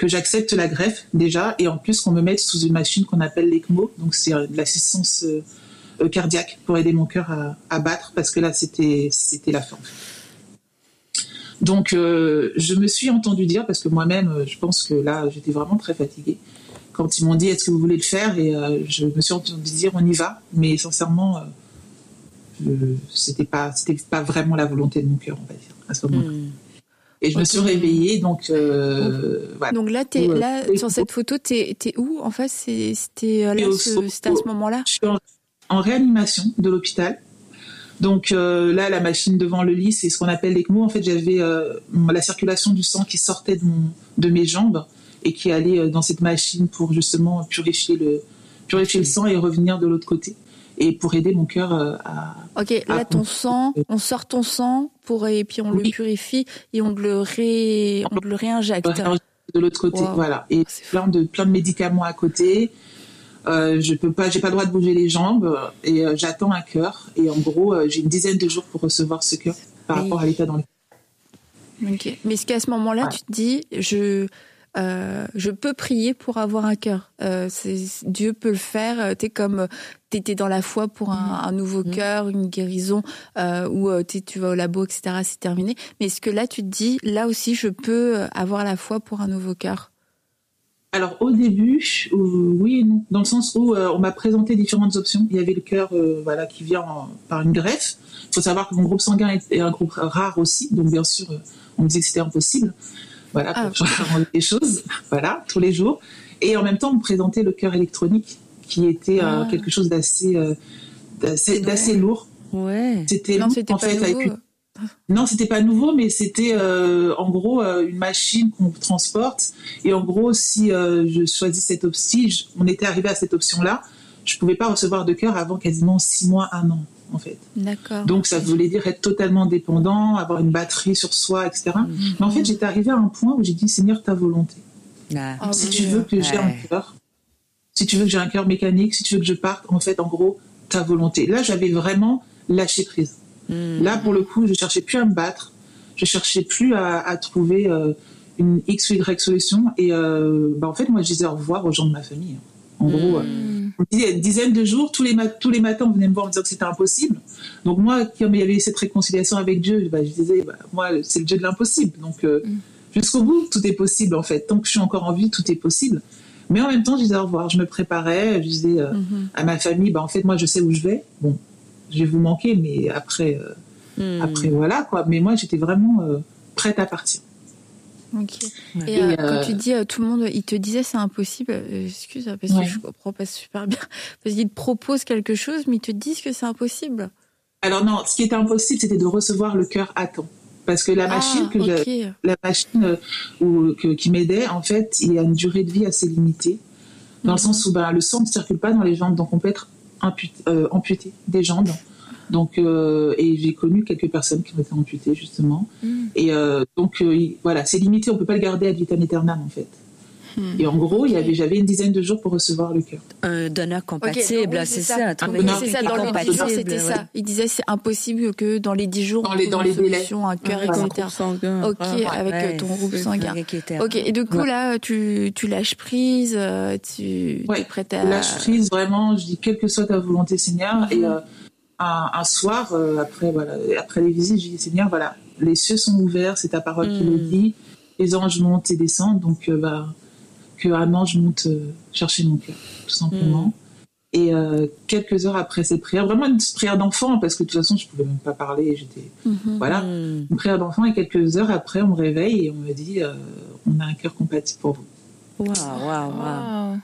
que j'accepte la greffe déjà et en plus qu'on me mette sous une machine qu'on appelle l'ECMO, donc c'est euh, de l'assistance euh, euh, cardiaque pour aider mon cœur à, battre parce que là c'était c'était la fin. Donc je me suis entendu dire parce que moi-même je pense que là j'étais vraiment très fatiguée quand ils m'ont dit est-ce que vous voulez le faire? Et je me suis entendu dire on y va mais sincèrement c'était pas c'était pas vraiment la volonté de mon cœur on va dire à ce moment-là. Hmm. Et je me suis réveillée, donc euh, voilà. Donc là, es, là sur cette photo, t'es es où En fait, c'était euh, à ce moment-là? Je suis en, réanimation de l'hôpital. Donc euh, là, la machine devant le lit, c'est ce qu'on appelle l'ECMO. En fait, j'avais euh, la circulation du sang qui sortait de, mon, de mes jambes et qui allait dans cette machine pour justement purifier le, purifier le sang et revenir de l'autre côté et pour aider mon cœur euh, à. Ok, là ton sang, on sort ton sang pour et puis on le purifie et on le ré, on le réinjecte. De l'autre côté, voilà. Et plein de plein de médicaments à côté. Euh, je peux pas, j'ai pas le droit de bouger les jambes et euh, j'attends un cœur. Et en gros, euh, j'ai une dizaine de jours pour recevoir ce cœur par rapport à l'état dans lequel. Ok. Mais est-ce qu'à ce moment-là, tu te dis, je euh, je peux prier pour avoir un cœur. Euh, Dieu peut le faire. Euh, t'es comme t'étais dans la foi pour un, mm. nouveau mm. cœur, une guérison, euh, ou tu vas au labo, etc. C'est terminé. Mais est-ce que là, tu te dis, là aussi, je peux avoir la foi pour un nouveau cœur? Alors au début, oui et non, dans le sens où on m'a présenté différentes options. Il y avait le cœur, voilà, qui vient par une greffe. Il faut savoir que mon groupe sanguin est, un groupe rare aussi, donc bien sûr, on me disait que c'était impossible voilà, pour ah. changer les choses, voilà, tous les jours. Et en même temps, on me présentait le cœur électronique, qui était euh, ah. quelque chose d'assez, euh, d'assez, lourd. Ouais. C'était non, c'était en pas fait, nouveau. Non, c'était pas nouveau, mais c'était euh, en gros une machine qu'on transporte. Et en gros, si je choisis cette option, on était arrivé à cette option-là, je pouvais pas recevoir de cœur avant quasiment six mois, un an, en fait. D'accord. Donc ça voulait dire être totalement dépendant, avoir une batterie sur soi, etc. Mais en fait, j'étais arrivée à un point où j'ai dit Seigneur, ta volonté. Ah. Ah Si oui. tu veux que j'ai un Ouais. cœur, si tu veux que j'ai un cœur mécanique, si tu veux que je parte, en fait, en gros, ta volonté. Là, j'avais vraiment lâché prise. Mm. Là, pour le coup, je cherchais plus à me battre, je cherchais plus à, à trouver euh, une X ou Y solution. Et euh, bah, en fait, moi, je disais au revoir aux gens de ma famille. En gros, euh, Mm. disait une dizaine de jours, tous les, tous les matins, on venait me voir en me disant que c'était impossible. Donc moi, comme il y avait cette réconciliation avec Dieu, bah, je disais, bah, moi, c'est le Dieu de l'impossible. Donc euh, jusqu'au bout, tout est possible en fait. Tant que je suis encore en vie, tout est possible. Mais en même temps, je disais au revoir. Je me préparais, je disais euh, Mhm. à ma famille, bah, en fait, moi, je sais où je vais. Bon, je vais vous manquer, mais après, euh, Mm. après voilà quoi. Mais moi, j'étais vraiment prête à partir. Ok. Ouais. Et, euh, Et, quand euh, tu dis euh, tout le monde, il te disait c'est impossible. excuse, parce Ouais. que je comprends pas super bien. Parce qu'il te propose quelque chose, mais ils te disent que c'est impossible. Alors non, ce qui était impossible, c'était de recevoir le cœur à temps. Parce que la machine ah, que j'ai ok. la machine ou- que- qui m'aidait, en fait, il y a une durée de vie assez limitée, dans le sens où ben, le sang ne circule pas dans les jambes, donc on peut être amputé, euh, amputé des jambes. Donc, euh, et j'ai connu quelques personnes qui ont été amputées justement. Mm. Et euh, donc euh, il- voilà, c'est limité, on peut pas le garder à vitam aeternam en fait. Hmm. Et en gros, il y avait, j'avais une dizaine de jours pour recevoir le cœur. Un donneur compatible, c'est ça. donneur C'est ça, dans est les compatible, 10 jours, compatible, c'était ouais. ça. Il disait c'est impossible que dans les 10 jours, Dans on les- dans une les délais. un cœur, un etc. sanguin. Ok, Ouais. avec Ouais. ton groupe sanguin. Ok, et du coup Ouais. là, tu, tu lâches prise, tu Ouais. es prête à. Lâche prise, vraiment, je dis quelle que soit ta volonté, Seigneur. Et euh, un, un soir, euh, après, voilà, après les visites, je dis Seigneur, voilà, les cieux sont ouverts, c'est ta parole qui Mm. le dit. Les anges montent et descendent, donc euh, bah, que un ange monte euh, chercher mon cœur, tout simplement. Et euh, quelques heures après cette prière, vraiment une prière d'enfant, parce que de toute façon, je pouvais même pas parler, j'étais Mhm. voilà, Mm. une prière d'enfant. Et quelques heures après, on me réveille et on me dit, euh, on a un cœur compatible pour vous. Waouh, waouh, waouh.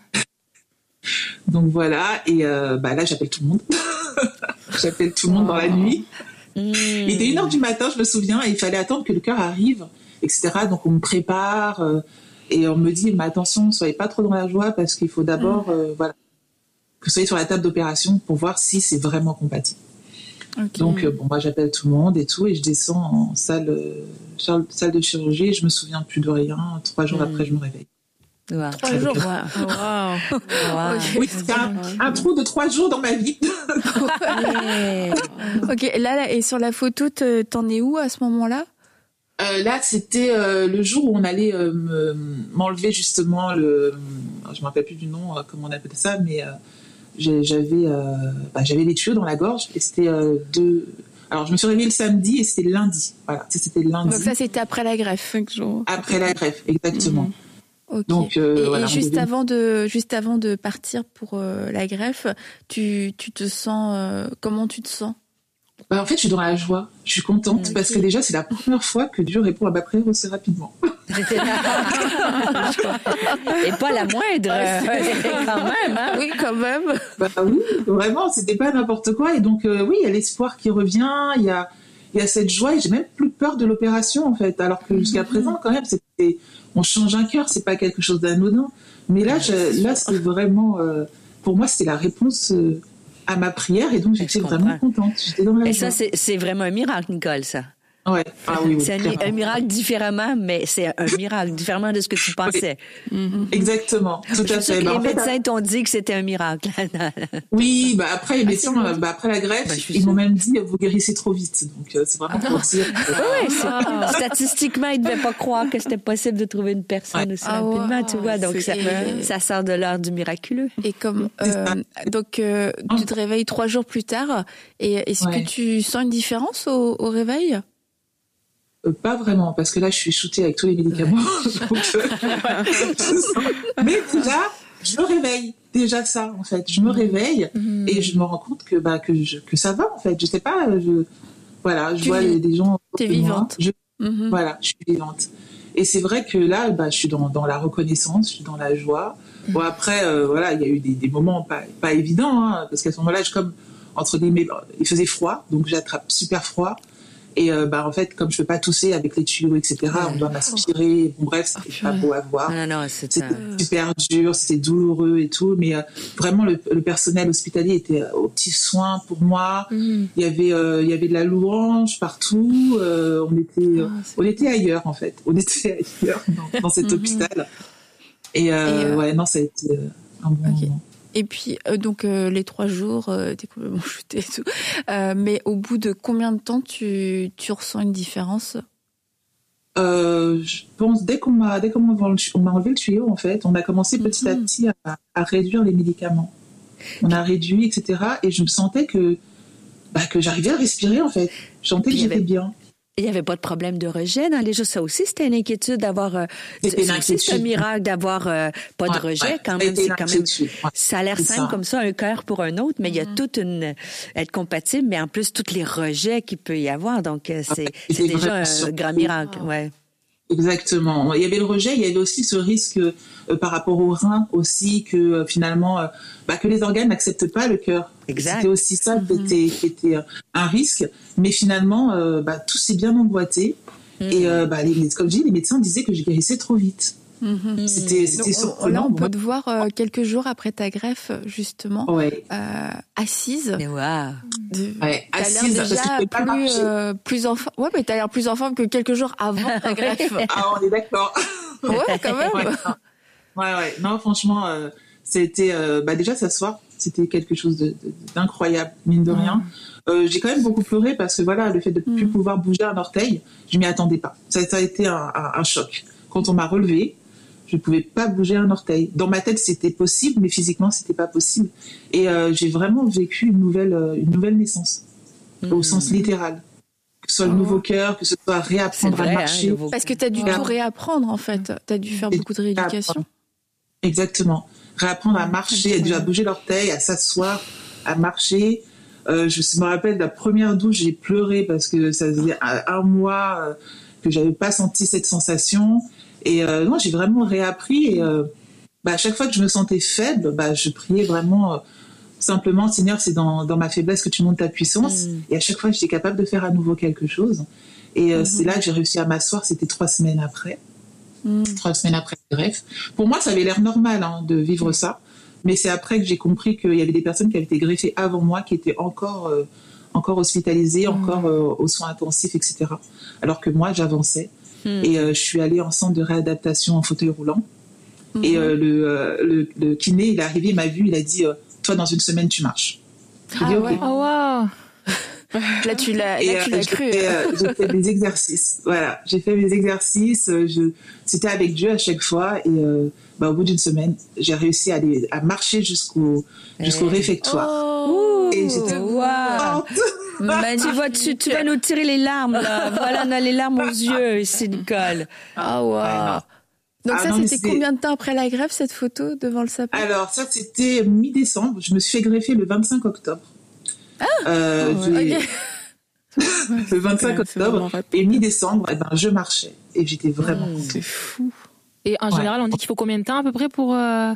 Donc voilà, et euh, bah là j'appelle tout le monde. j'appelle tout le monde dans la nuit. Mm. Il était une heure du matin, je me souviens, et il fallait attendre que le cœur arrive, etc. Donc on me prépare euh, et on me dit, mais attention, soyez pas trop dans la joie parce qu'il faut d'abord, euh, voilà, que vous soyez sur la table d'opération pour voir si c'est vraiment compatible. Donc euh, bon, moi j'appelle tout le monde et tout, et je descends en salle, salle de chirurgie. Et je me souviens plus de rien. Trois jours Mm. après, je me réveille. Waouh. Trois jours. Wow. Oui, c'est un, un trou de trois jours dans ma vie. Ouais. Ok, là, là, et sur la photo, te- t'en es où à ce moment-là? Euh, là, c'était euh, le jour où on allait euh, me- m'enlever justement le. Je me rappelle plus du nom, euh, comment on appelait ça, mais euh, j'avais euh, bah, j'avais les tuyaux dans la gorge et c'était euh, deux. Alors, je me suis réveillée le samedi et c'était le lundi. Voilà, c'était lundi. Donc ça, c'était après la greffe. Cinq jours. Après la greffe, exactement. Donc, euh, et, voilà, juste avant de juste avant de partir pour euh, la greffe, tu, tu te sens euh, comment tu te sens? Bah, en fait, je suis dans la joie. Je suis contente parce que déjà, c'est la première fois que Dieu répond à ma prière aussi rapidement. Et pas la moindre. quand même, hein? Oui, quand même. Bah oui, vraiment, c'était pas n'importe quoi. Et donc, euh, oui, il y a l'espoir qui revient, il y a, il y a cette joie, et j'ai même plus peur de l'opération, en fait. Alors que jusqu'à présent, quand même, c'était, on change un cœur, c'est pas quelque chose d'anodin. Mais là, je, là, c'était vraiment, euh, pour moi, c'était la réponse euh, à ma prière, et donc j'étais vraiment contente. Dans la Et joie. ça, c'est c'est vraiment un miracle, Nicole, ça. Ouais. Ah oui, oui, C'est un, miracle différemment, mais c'est un miracle différemment de ce que tu pensais. Exactement, tout Je à fait. que Bah, les en fait, médecins t'ont dit que c'était un miracle. Oui, bah après, les médecins, euh, bah après la greffe, Bah, suis ils m'ont même dit vous guérissez trop vite. Donc euh, c'est vraiment pour dire. que- Oui, c'est- statistiquement, ils ne devaient pas croire que c'était possible de trouver une personne Ouais. aussi Ah rapidement, ouais, tu vois. Donc, ça, et- ça sort de l'heure du miraculeux. Et comme euh, donc euh, tu te réveilles trois jours plus tard, et est-ce Ouais. que tu sens une différence au, au réveil? Euh, pas vraiment, parce que là, je suis shootée avec tous les médicaments. Donc, euh, Mais déjà, je me réveille. Déjà ça, en fait. Je me réveille et je me rends compte que, bah, que, je- que ça va, en fait. Je sais pas, je, voilà, je Tu vois les- des gens. t'es vivante. Je- Mhm. Voilà, je suis vivante. Et c'est vrai que là, bah, je suis dans, dans la reconnaissance, je suis dans la joie. Bon, après, euh, voilà, il y a eu des, des moments pas, pas évidents, hein, parce qu'à ce moment-là, je, comme, entre guillemets, il faisait froid, donc j'attrape super froid. Et euh, bah en fait, comme je peux pas tousser avec les tuyaux, etc., on doit m'aspirer. Bon, bref, c'était Ah, pas beau à voir. Non, non, C'était super dur, c'était douloureux et tout, mais euh, vraiment le, le personnel hospitalier était euh, aux petits soins pour moi. Mhm. Il y avait, euh, il y avait de la louange partout. on était, Ah, on était ailleurs en fait. On était ailleurs dans, dans cet Mhm. hôpital. Et, Et, ouais, non, ça a été un bon moment. Et puis, euh, donc, euh, les trois jours, euh, t'es complètement shooté et tout. Euh, mais au bout de combien de temps tu, tu ressens une différence? Euh, je pense dès qu'on m'a dès qu'on m'a enlevé, le- on m'a enlevé le tuyau en fait, on a commencé petit à Mhm. petit à, à réduire les médicaments. On a réduit etc. Et je me sentais que bah, que j'arrivais à respirer en fait. Je sentais que j'étais bien. Il n'y avait pas de problème de rejet dans les jours. Ça aussi, c'était une inquiétude d'avoir. euh, c'est un miracle d'avoir euh, pas de rejet ouais. quand même. été C'est une quand même. inquiétude, ouais. Ça a l'air simple ça. comme ça, un cœur pour un autre, mais il y a toute une être compatible, mais en plus toutes les rejets qu'il peut y avoir. Donc euh, c'est déjà un grand miracle. Ouais. Exactement. Il y avait le rejet, il y avait aussi ce risque par rapport au rein aussi que finalement bah, que les organes n'acceptent pas le cœur. C'était aussi ça qui était, qui était euh, un risque, mais finalement euh, bah, tout s'est bien emboîté. Mm. Et euh, bah, les, comme je dis, les médecins disaient que je guérissais trop vite. Mhm. C'était on- on peut te voir euh, quelques jours après ta greffe, justement, Ouais, euh, assise. Mais wow. De... ouais, assise l'air parce que je déjà pas plus, marcher. euh, plus en forme. Ouais, mais t'as l'air plus en forme que quelques jours avant ta greffe. Ah, on est d'accord. ouais, quand même. ouais, non. ouais, ouais. Non, franchement, euh, c'était euh, bah, déjà s'asseoir, c'était quelque chose d'incroyable, mine de rien. Euh, j'ai quand même beaucoup pleuré parce que voilà, le fait de plus Mm. pouvoir bouger un orteil, je m'y attendais pas. Ça, ça a été un, un- un choc. Quand on m'a relevé, je pouvais pas bouger un orteil. Dans ma tête, c'était possible, mais physiquement, c'était pas possible. Et euh, j'ai vraiment vécu une nouvelle, euh, une nouvelle naissance, au sens littéral. Que ce soit le Oh. nouveau cœur, que ce soit réapprendre vrai. à hein, marcher. Parce que t'as dû Ouais. tout réapprendre, en fait. T'as dû faire beaucoup de rééducation. Exactement. Réapprendre à marcher, à bouger l'orteil, à s'asseoir, à marcher. Euh, je me rappelle de la première douche, j'ai pleuré parce que ça faisait un, mois euh, que j'avais pas senti cette sensation. Et euh, non, j'ai vraiment réappris. Et euh, bah, à chaque fois que je me sentais faible, bah, je priais vraiment simplement, Seigneur, c'est dans, dans ma faiblesse que tu montes ta puissance. Mm. Et à chaque fois, j'étais capable de faire à nouveau quelque chose. Et euh, c'est là que j'ai réussi à m'asseoir. C'était trois semaines après. Trois semaines après la greffe. Pour moi, ça avait l'air normal hein, de vivre ça, mais c'est après que j'ai compris qu'il y avait des personnes qui avaient été greffées avant moi, qui étaient encore, euh, encore hospitalisées, encore euh, aux soins intensifs, etc. Alors que moi, j'avançais. Hmm. Et euh, je suis allée en centre de réadaptation en fauteuil roulant. Et le, le, le kiné, il est arrivé, il m'a vu, il a dit, toi, dans une semaine, tu marches. Ah dit, ouais. Oh waouh Là, tu l'as Et là, tu euh, l'as cru. fait, euh, j'ai fait mes exercices. Voilà, j'ai fait mes exercices. euh, Je, c'était avec Dieu à chaque fois. Et euh, bah, au bout d'une semaine, j'ai réussi à, aller, à marcher jusqu'au jusqu'au Eh. réfectoire. Oh, Et j'étais Wow. magnifique. Tu vas, tu, tu vas nous tirer les larmes, là. Voilà, on a les larmes aux yeux ici, Nicole. Ah, wow. Ouais, Donc Ah ça, non, c'était c'est- combien de temps après la greffe, cette photo, devant le sapin? Alors ça, c'était mi-décembre. Je me suis fait greffer le 25 octobre. Euh, Ah, j'ai- ok. Le 25 C'est vraiment octobre. Et mi-décembre, eh ben, je marchais. Et j'étais vraiment Mm. contente. C'est fou. Et en Ouais. général, on dit qu'il faut combien de temps à peu près pour. euh,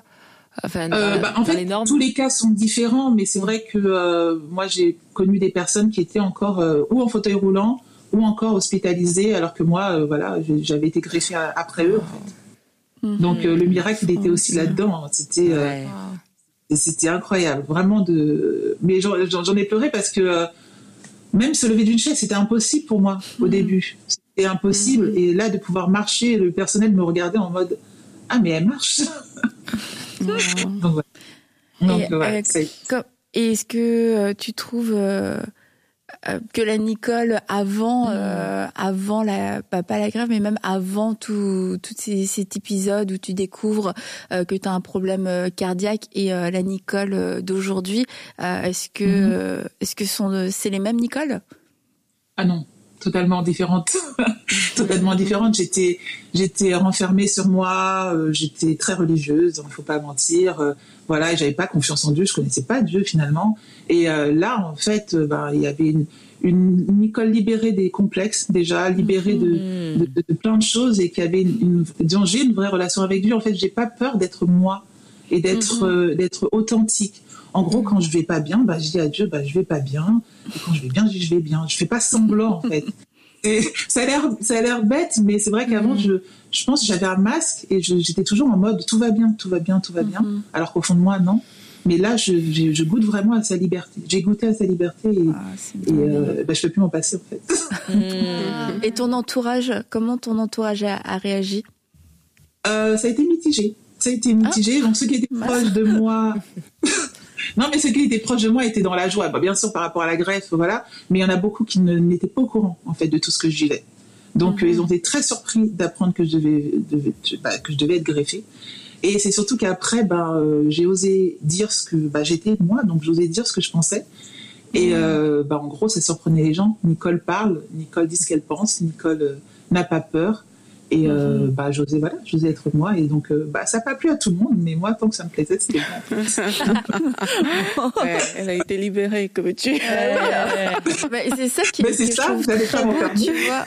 Enfin, Euh, bah, en fait, les normes? tous les cas sont différents, mais c'est vrai que euh, moi, j'ai connu des personnes qui étaient encore euh, ou en fauteuil roulant ou encore hospitalisées, alors que moi, euh, voilà, j'avais été greffée après eux. en fait. Mhm. Donc euh, le miracle, il était aussi là-dedans. hein. C'était, euh, Ouais. Et c'était incroyable, vraiment de. Mais j'en ai pleuré parce que euh, même se lever d'une chaise, c'était impossible pour moi au début. C'était impossible. Et là, de pouvoir marcher, le personnel me regardait en mode ah mais elle marche. Donc voilà. Donc Et, Comme- Et est-ce que euh, tu trouves euh, que la Nicole avant, euh, avant la, bah, pas la grève, mais même avant tout, tout ces, cet épisode où tu découvres euh, que tu as un problème euh, cardiaque et euh, la Nicole euh, d'aujourd'hui, euh, est-ce que, euh, est-ce que sont, euh, c'est les mêmes Nicole? Ah non, totalement différente. totalement différente. J'étais, j'étais renfermée sur moi. euh, j'étais très religieuse. Il faut pas mentir. euh, voilà, et j'avais pas confiance en Dieu. Je connaissais pas Dieu finalement. Et euh, là, en fait, euh, ben, il y avait une, une Nicole libérée des complexes déjà, libérée de, Mm. de, de- de plein de choses et qui avait une, une j'ai une vraie relation avec Dieu. En fait, j'ai pas peur d'être moi et d'être euh, d'être authentique. En gros, quand je vais pas bien, bah, je dis à Dieu, bah, je vais pas bien. Et quand je vais bien, je dis je vais bien. Je fais pas semblant, en fait. Ça a l'air, ça a l'air bête, mais c'est vrai qu'avant, Mhm. je, je pense que j'avais un masque et j'étais toujours en mode tout va bien, tout va bien, tout va bien. Mhm. Alors qu'au fond de moi, non. Mais là, je, je, je goûte vraiment à sa liberté. J'ai goûté à sa liberté et, Ah, et euh, bah, je peux plus m'en passer en fait. Mm. Et ton entourage, comment ton entourage a, a réagi? Euh, ça a été mitigé. Ça a été mitigé. Donc ceux qui étaient proches de moi. non, mais ceux qui étaient proches de moi étaient dans la joie. Bah, bien sûr, par rapport à la greffe, voilà. Mais il y en a beaucoup qui n'étaient pas au courant, en fait, de tout ce que je vivais. Donc, Mhm. euh, ils ont été très surpris d'apprendre que je devais, devais- bah, que je devais être greffée. Et c'est surtout qu'après, ben, euh, j'ai osé dire ce que bah, j'étais moi, donc j'osais dire ce que je pensais. Et euh, bah, en gros, ça surprenait les gens. Nicole parle, Nicole dit ce qu'elle pense, Nicole euh, n'a pas peur. Et euh, bah, j'osais voilà, j'osais être moi. Et donc, euh, bah, ça n'a pas plu à tout le monde, mais moi, tant que ça me plaisait, c'était bon. Ouais, elle a été libérée, que veux-tu Bah, c'est ça qui, Mais c'est ça, vous pas tu vois.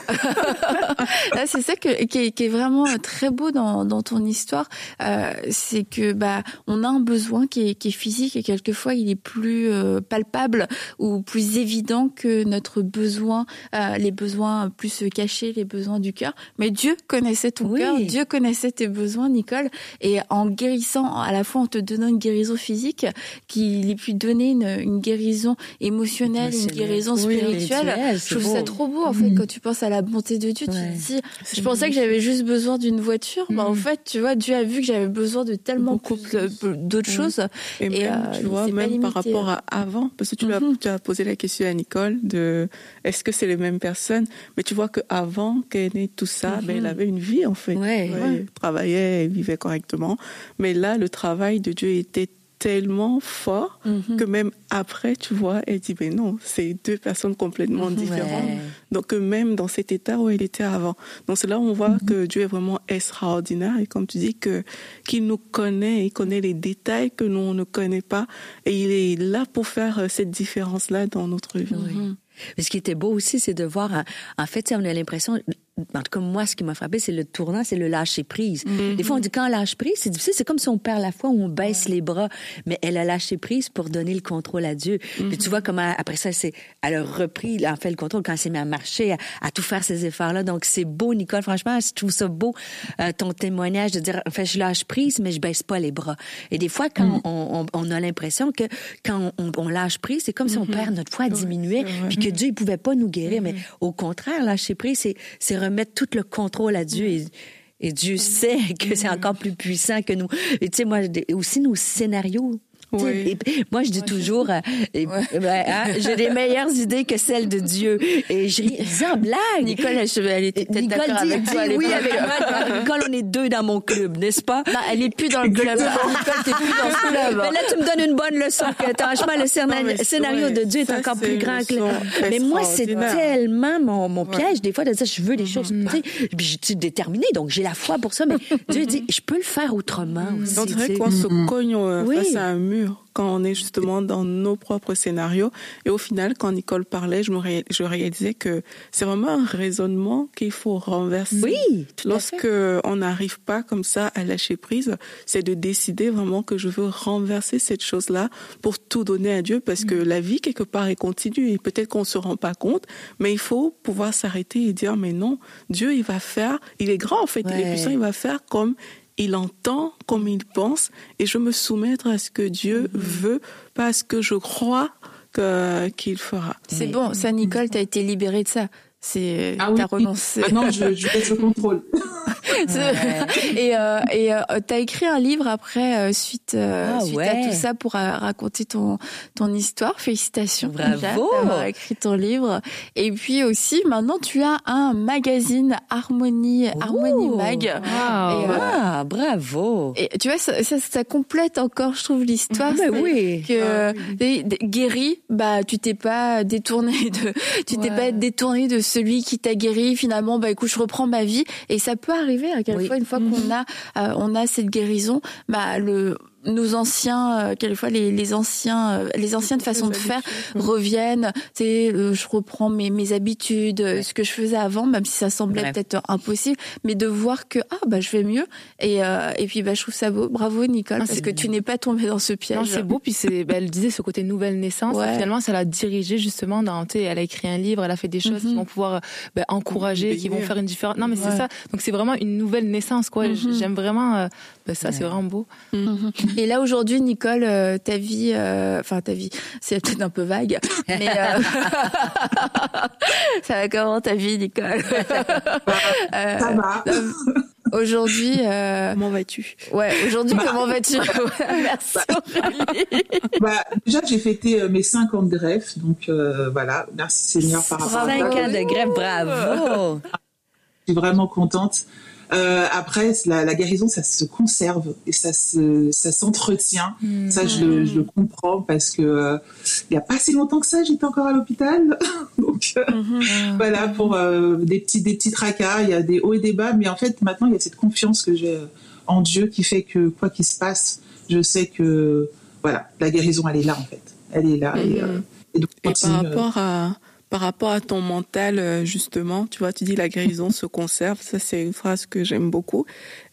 Là, c'est ça que, qui, est, qui est vraiment très beau dans, dans ton histoire, euh, c'est que bah on a un besoin qui est, qui est physique et quelquefois il est plus euh, palpable ou plus évident que notre besoin, euh, les besoins plus cachés, les besoins du cœur. Mais Dieu connaissait ton Oui. cœur, Dieu connaissait tes besoins, Nicole, et en guérissant, à la fois en te donnant une guérison physique, qu'il ait pu donner une, une guérison émotionnelle, une guérison spirituelle. Je trouve ça trop beau en fait quand tu penses à la bonté de Dieu. Tu te dis, je pensais que j'avais juste besoin d'une voiture. Bah en fait, tu vois, Dieu a vu que j'avais besoin de tellement d'autres Ouais. choses. Et, Et, même, euh, tu il vois, même par rapport à avant, parce que tu, Mhm. tu as posé la question à Nicole de est-ce que c'est les mêmes personnes? Mais tu vois qu'avant qu'elle ait tout ça, ben, elle avait une vie en fait. Ouais. Elle travaillait, elle vivait correctement. Mais là, le travail de Dieu était tellement fort Mhm. que même après, tu vois, elle dit, mais non, c'est deux personnes complètement différentes. Ouais. Donc euh, même dans cet état où elle était avant. Donc c'est là où on voit que Dieu est vraiment extraordinaire et comme tu dis que qu'il nous connaît, il connaît les détails que nous on ne connaît pas et il est là pour faire euh, cette différence là dans notre vie. Mhm. Mais ce qui était beau aussi, c'est de voir, en- en fait, on a l'impression, en tout cas, moi, ce qui m'a frappé, c'est le tournant, c'est le lâcher prise. Des fois, on dit quand on lâche prise, c'est difficile, c'est comme si on perd la foi ou on baisse les bras. Mais elle a lâché prise pour donner le contrôle à Dieu. Puis tu vois comment, après ça, c'est, elle a repris, elle a fait le contrôle quand elle s'est mise à marcher, à, à tout faire ces efforts-là. Donc, c'est beau, Nicole. Franchement, je trouve ça beau, euh, ton témoignage de dire, en fait, je lâche prise, mais je baisse pas les bras. Et des fois, quand on, on, on a l'impression que quand on, on lâche prise, c'est comme si on perd notre foi, c'est vrai. puis que Dieu, il pouvait pas nous guérir. Mais au contraire, lâcher prise, c'est remettre tout le contrôle à Dieu. Et, et Dieu sait que c'est encore plus puissant que nous. Et tu sais, moi, aussi nos scénarios. Oui. et- moi, je dis toujours, euh, ben, hein, j'ai des meilleures idées que celles de Dieu. Et je ris, sans blague. Nicole, elle, elle était peut-être Nicole d'accord dit, avec dit toi à oui avec moi. Nicole, on est deux dans mon club, n'est-ce pas? Bah, elle est plus dans le club. Nicole, t'es plus dans ce club. Mais là, tu me donnes une bonne leçon. Que, franchement, le scénario, Non, scénario de Dieu est ça, encore plus grand que leçon Mais moi, c'est tellement mon, mon Ouais. piège, des fois, de dire, je veux des choses. tu sais. Puis je suis déterminée, donc j'ai la foi pour ça. Mais Dieu dit, je peux le faire autrement aussi. On dirait tu sais. qu'on se cogne euh, Oui. face à un mur quand on est justement dans nos propres scénarios. Et au final, quand Nicole parlait, je, me ré- je réalisais que c'est vraiment un raisonnement qu'il faut renverser. Oui, tout à Lorsque fait. on n'arrive pas comme ça à lâcher prise, c'est de décider vraiment que je veux renverser cette chose-là pour tout donner à Dieu parce que la vie quelque part est continue et peut-être qu'on se rend pas compte, mais il faut pouvoir s'arrêter et dire mais non, Dieu il va faire, il est grand en fait, il est puissant, il va faire comme il entend, comme il pense et je me soumettre à ce que Dieu veut, pas à ce que je crois qu'il fera. C'est bon, ça, Nicole, t'as été libérée de ça. C'est, Ah oui. t'as renoncé. Maintenant, je, je laisse le contrôle. et euh, et euh, t'as écrit un livre après euh, suite, euh, Ah suite ouais. à tout ça pour euh, raconter ton ton histoire. Félicitations Bravo. d'avoir écrit ton livre. Et puis aussi maintenant tu as un magazine Harmonie Harmonie. Mag. Wow. Et, euh, Ah, bravo. Et tu vois ça, ça, ça complète encore je trouve l'histoire. C'est oui. Que d- guéri, bah tu t'es pas détourné de tu t'es Ouais. pas détourné de celui qui t'a guéri. Finalement bah écoute je reprends ma vie et ça peut arriver à quelquefois Oui. une fois qu'on a euh, on a cette guérison, bah le nos anciens, euh, quelquefois les, les anciens, euh, les anciennes façons de faire reviennent. Tu sais, euh, je reprends mes, mes habitudes, euh, ce que je faisais avant, même si ça semblait Ouais. peut-être impossible, mais de voir que ah bah je vais mieux. Et euh, et puis bah je trouve ça beau. Bravo Nicole, Ah, parce c'est- que tu n'es pas tombée dans ce piège. Non, c'est beau. Puis c'est, bah, elle disait ce côté nouvelle naissance. Ouais. Finalement, ça l'a dirigée justement dans. Tu sais, elle a écrit un livre, elle a fait des choses Mhm. qui vont pouvoir bah, encourager, qui vont faire une différence. Non, mais c'est Ouais. ça. Donc c'est vraiment une nouvelle naissance, quoi. Mhm. J'aime vraiment. Bah, ça, c'est vraiment beau. Mhm. Et là aujourd'hui, Nicole, euh, ta vie, euh, enfin ta vie, c'est peut-être un peu vague, mais euh, ça va comment ta vie, Nicole? Euh, Ça va. euh, Aujourd'hui, euh, Comment vas-tu? ouais, aujourd'hui comment vas-tu? Merci. Bah, déjà, j'ai fêté euh, mes 5 ans de greffe, donc euh, voilà, merci Seigneur par rapport à Cinq ça. ans de grève, bravo! Je suis vraiment contente. Euh, après, la, la guérison, ça se conserve et ça se, ça s'entretient. Ça, je le, je le comprends parce que euh, il y a pas si longtemps que ça, j'étais encore à l'hôpital. Donc euh, voilà, pour euh, des petits, des petits tracas, il y a des hauts et des bas, mais en fait, maintenant, il y a cette confiance que j'ai euh, en Dieu qui fait que quoi qu'il se passe, je sais que voilà, la guérison, elle est là en fait, elle est là. Et, euh, et donc, Et continue, par rapport à par rapport à ton mental euh, justement, tu vois, tu dis la guérison se conserve, ça c'est une phrase que j'aime beaucoup.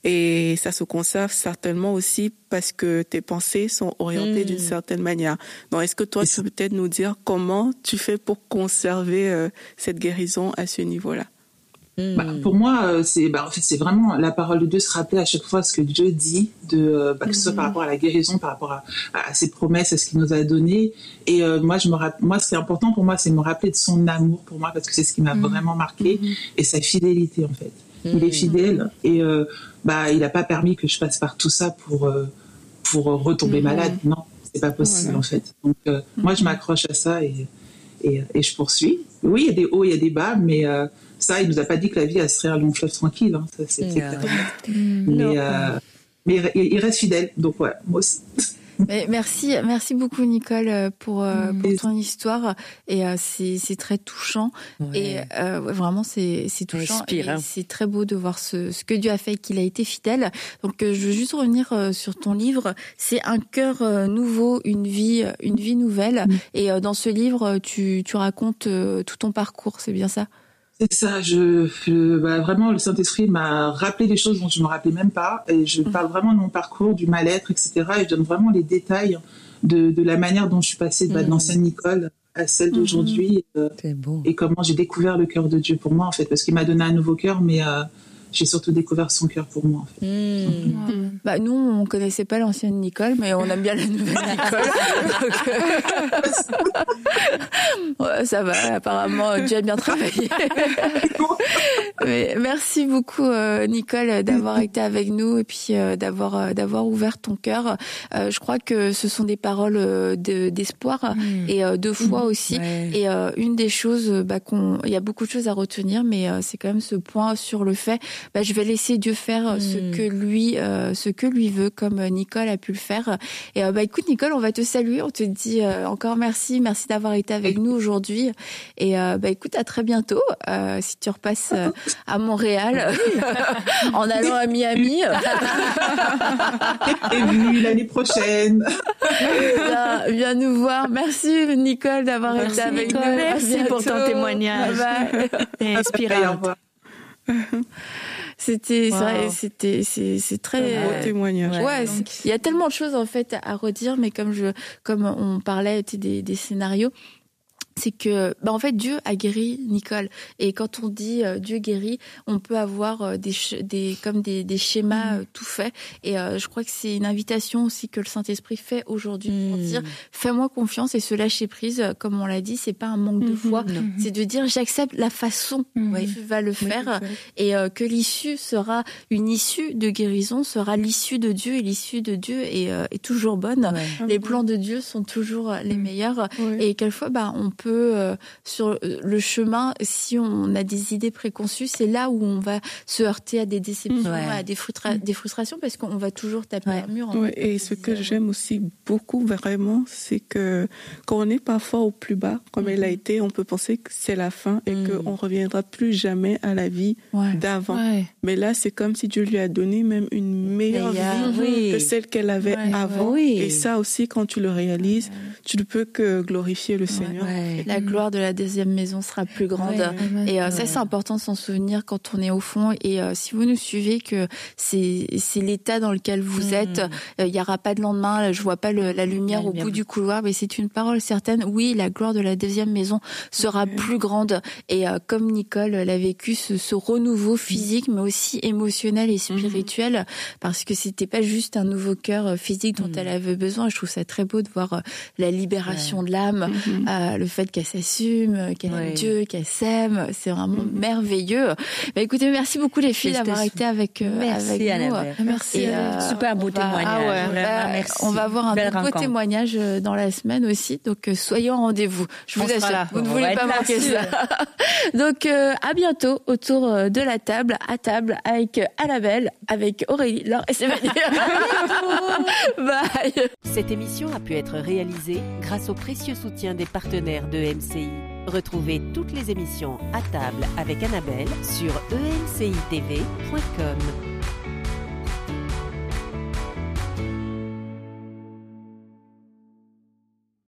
Et ça se conserve certainement aussi parce que tes pensées sont orientées d'une certaine manière. Donc est-ce que toi tu peux peut-être nous dire comment tu fais pour conserver euh, cette guérison à ce niveau-là? Bah, pour moi, euh, c'est bah, en fait c'est vraiment la parole de Dieu se rappeler à chaque fois ce que Dieu dit, de euh, bah, que ce soit par rapport à la guérison, par rapport à, à ses promesses, à ce qu'il nous a donné. Et euh, moi, je me rapp- moi, ce qui est important pour moi, c'est de me rappeler de son amour pour moi parce que c'est ce qui m'a vraiment marqué et sa fidélité en fait. Il est fidèle et euh, bah il n'a pas permis que je passe par tout ça pour euh, pour retomber malade. Non, c'est pas possible Voilà. en fait. Donc moi, je m'accroche à ça et, et et je poursuis. Oui, il y a des hauts, il y a des bas, mais ça, il nous a pas dit que la vie, elle serait un long fleuve tranquille. Hein. Ça, c'est c'est Non. clair. Mais, euh, mais il, il reste fidèle. Donc, ouais, moi aussi. Mais merci, merci beaucoup Nicole euh, pour euh, pour Et- ton histoire et euh, c'est c'est très touchant et euh, vraiment c'est c'est touchant et c'est très beau de voir ce ce que Dieu a fait qu'il a été fidèle. Donc euh, je veux juste revenir euh, sur ton livre, c'est un cœur euh, nouveau, une vie une vie nouvelle et euh, dans ce livre tu tu racontes euh, tout ton parcours, c'est bien ça? C'est ça. Je, je- bah, vraiment, le Saint-Esprit m'a rappelé des choses dont je me rappelais même pas. Et je parle vraiment de mon parcours, du mal-être, etc. Et je donne vraiment les détails de, de la manière dont je suis passée bah, de Mhm. l'ancienne Nicole à celle d'aujourd'hui. euh, C'est beau. et comment j'ai découvert le cœur de Dieu pour moi, en fait. Parce qu'il m'a donné un nouveau cœur, mais euh, j'ai surtout découvert son cœur pour moi, en fait. Mm. Bah nous on connaissait pas l'ancienne Nicole mais on aime bien la nouvelle Nicole. Donc, euh, ouais, ça va apparemment Dieu a bien travaillé. Mais merci beaucoup euh, Nicole d'avoir été avec nous et puis euh, d'avoir d'avoir ouvert ton cœur. Je crois que ce sont des paroles de- d'espoir et euh, de foi aussi. Ouais. Et une des choses, bah, qu'on, il y a beaucoup de choses à retenir, mais c'est quand même ce point sur le fait, bah, je vais laisser Dieu faire euh, ce Mm. que lui, euh, ce que lui veut, comme euh, Nicole a pu le faire. Et euh, bah, écoute, Nicole, on va te saluer, on te dit euh, encore merci, merci d'avoir été avec nous aujourd'hui. Et euh, bah, écoute, à très bientôt. Euh, si tu repasses euh, à Montréal, en allant à Miami, Et venu l'année prochaine. viens, viens nous voir. Merci Nicole d'avoir été avec Nicole. nous. Merci pour ton témoignage. Bye bye. T'es Au revoir. C'était, c'est Wow. vrai, c'était, c'est, c'est très. Un beau témoignage. Ouais. Ouais, donc- il y a tellement de choses en fait à redire, mais comme je, comme on parlait des, des scénarios, c'est que, bah en fait, Dieu a guéri Nicole. Et quand on dit euh, Dieu guérit, on peut avoir euh, des, des, comme des, des schémas euh, tout faits. Et je crois que c'est une invitation aussi que le Saint Esprit fait aujourd'hui pour Mm. dire fais-moi confiance et se lâcher prise. Comme on l'a dit, c'est pas un manque de foi, Non. c'est de dire j'accepte la façon Mhm. dont tu vas le faire et que l'issue sera une issue de guérison, sera l'issue de Dieu et l'issue de Dieu est, est toujours bonne. Ouais. Les plans de Dieu sont toujours les meilleurs Ouais. et quelquefois bah on peut peu euh, sur le chemin, si on a des idées préconçues, c'est là où on va se heurter à des déceptions, à des, des, frustrations, parce qu'on va toujours taper un mur. et ce que j'aime aussi beaucoup, vraiment, c'est que quand on est parfois au plus bas, comme elle a mhm. été, on peut penser que c'est la fin et que mhm. qu'on reviendra plus jamais à la vie d'avant. Mais là, c'est comme si Dieu lui a donné même une meilleure vie que celle qu'elle avait avant. Et ça aussi, quand tu le réalises, tu ne peux que glorifier le Seigneur. La gloire de la deuxième maison sera plus grande. Et euh, ça, c'est important de s'en souvenir quand on est au fond. Et euh, si vous nous suivez, que c'est l'état dans lequel vous mm. êtes, euh, il n'y aura pas de lendemain, je vois pas la lumière au bout du couloir, mais c'est une parole certaine. Oui, la gloire de la deuxième maison sera plus grande. Et comme Nicole l'a vécu, ce, ce, renouveau physique, mais aussi émotionnel et spirituel, parce que c'était pas juste un nouveau cœur physique dont mm. elle avait besoin. Je trouve ça très beau de voir la libération de l'âme, mm-hmm. le fait qu'elle s'assume, qu'elle aime Dieu, qu'elle s'aime. C'est vraiment mm-hmm. merveilleux. Bah, écoutez, merci beaucoup les filles d'avoir été avec, euh, merci, avec nous. Merci. Euh, Super beau témoignage. Ah ouais, bah, merci. On va avoir un beau témoignage euh, dans la semaine aussi. Donc soyez en rendez-vous. Je vous assure, vous ne voulez pas manquer ça. donc à bientôt autour de la table, à table avec Annabelle, avec Aurélie, Laure et Sébastien. Bye. Cette émission a pu être réalisée grâce au précieux soutien des partenaires de MCI. Retrouvez toutes les émissions à table avec Annabelle sur encitv.com.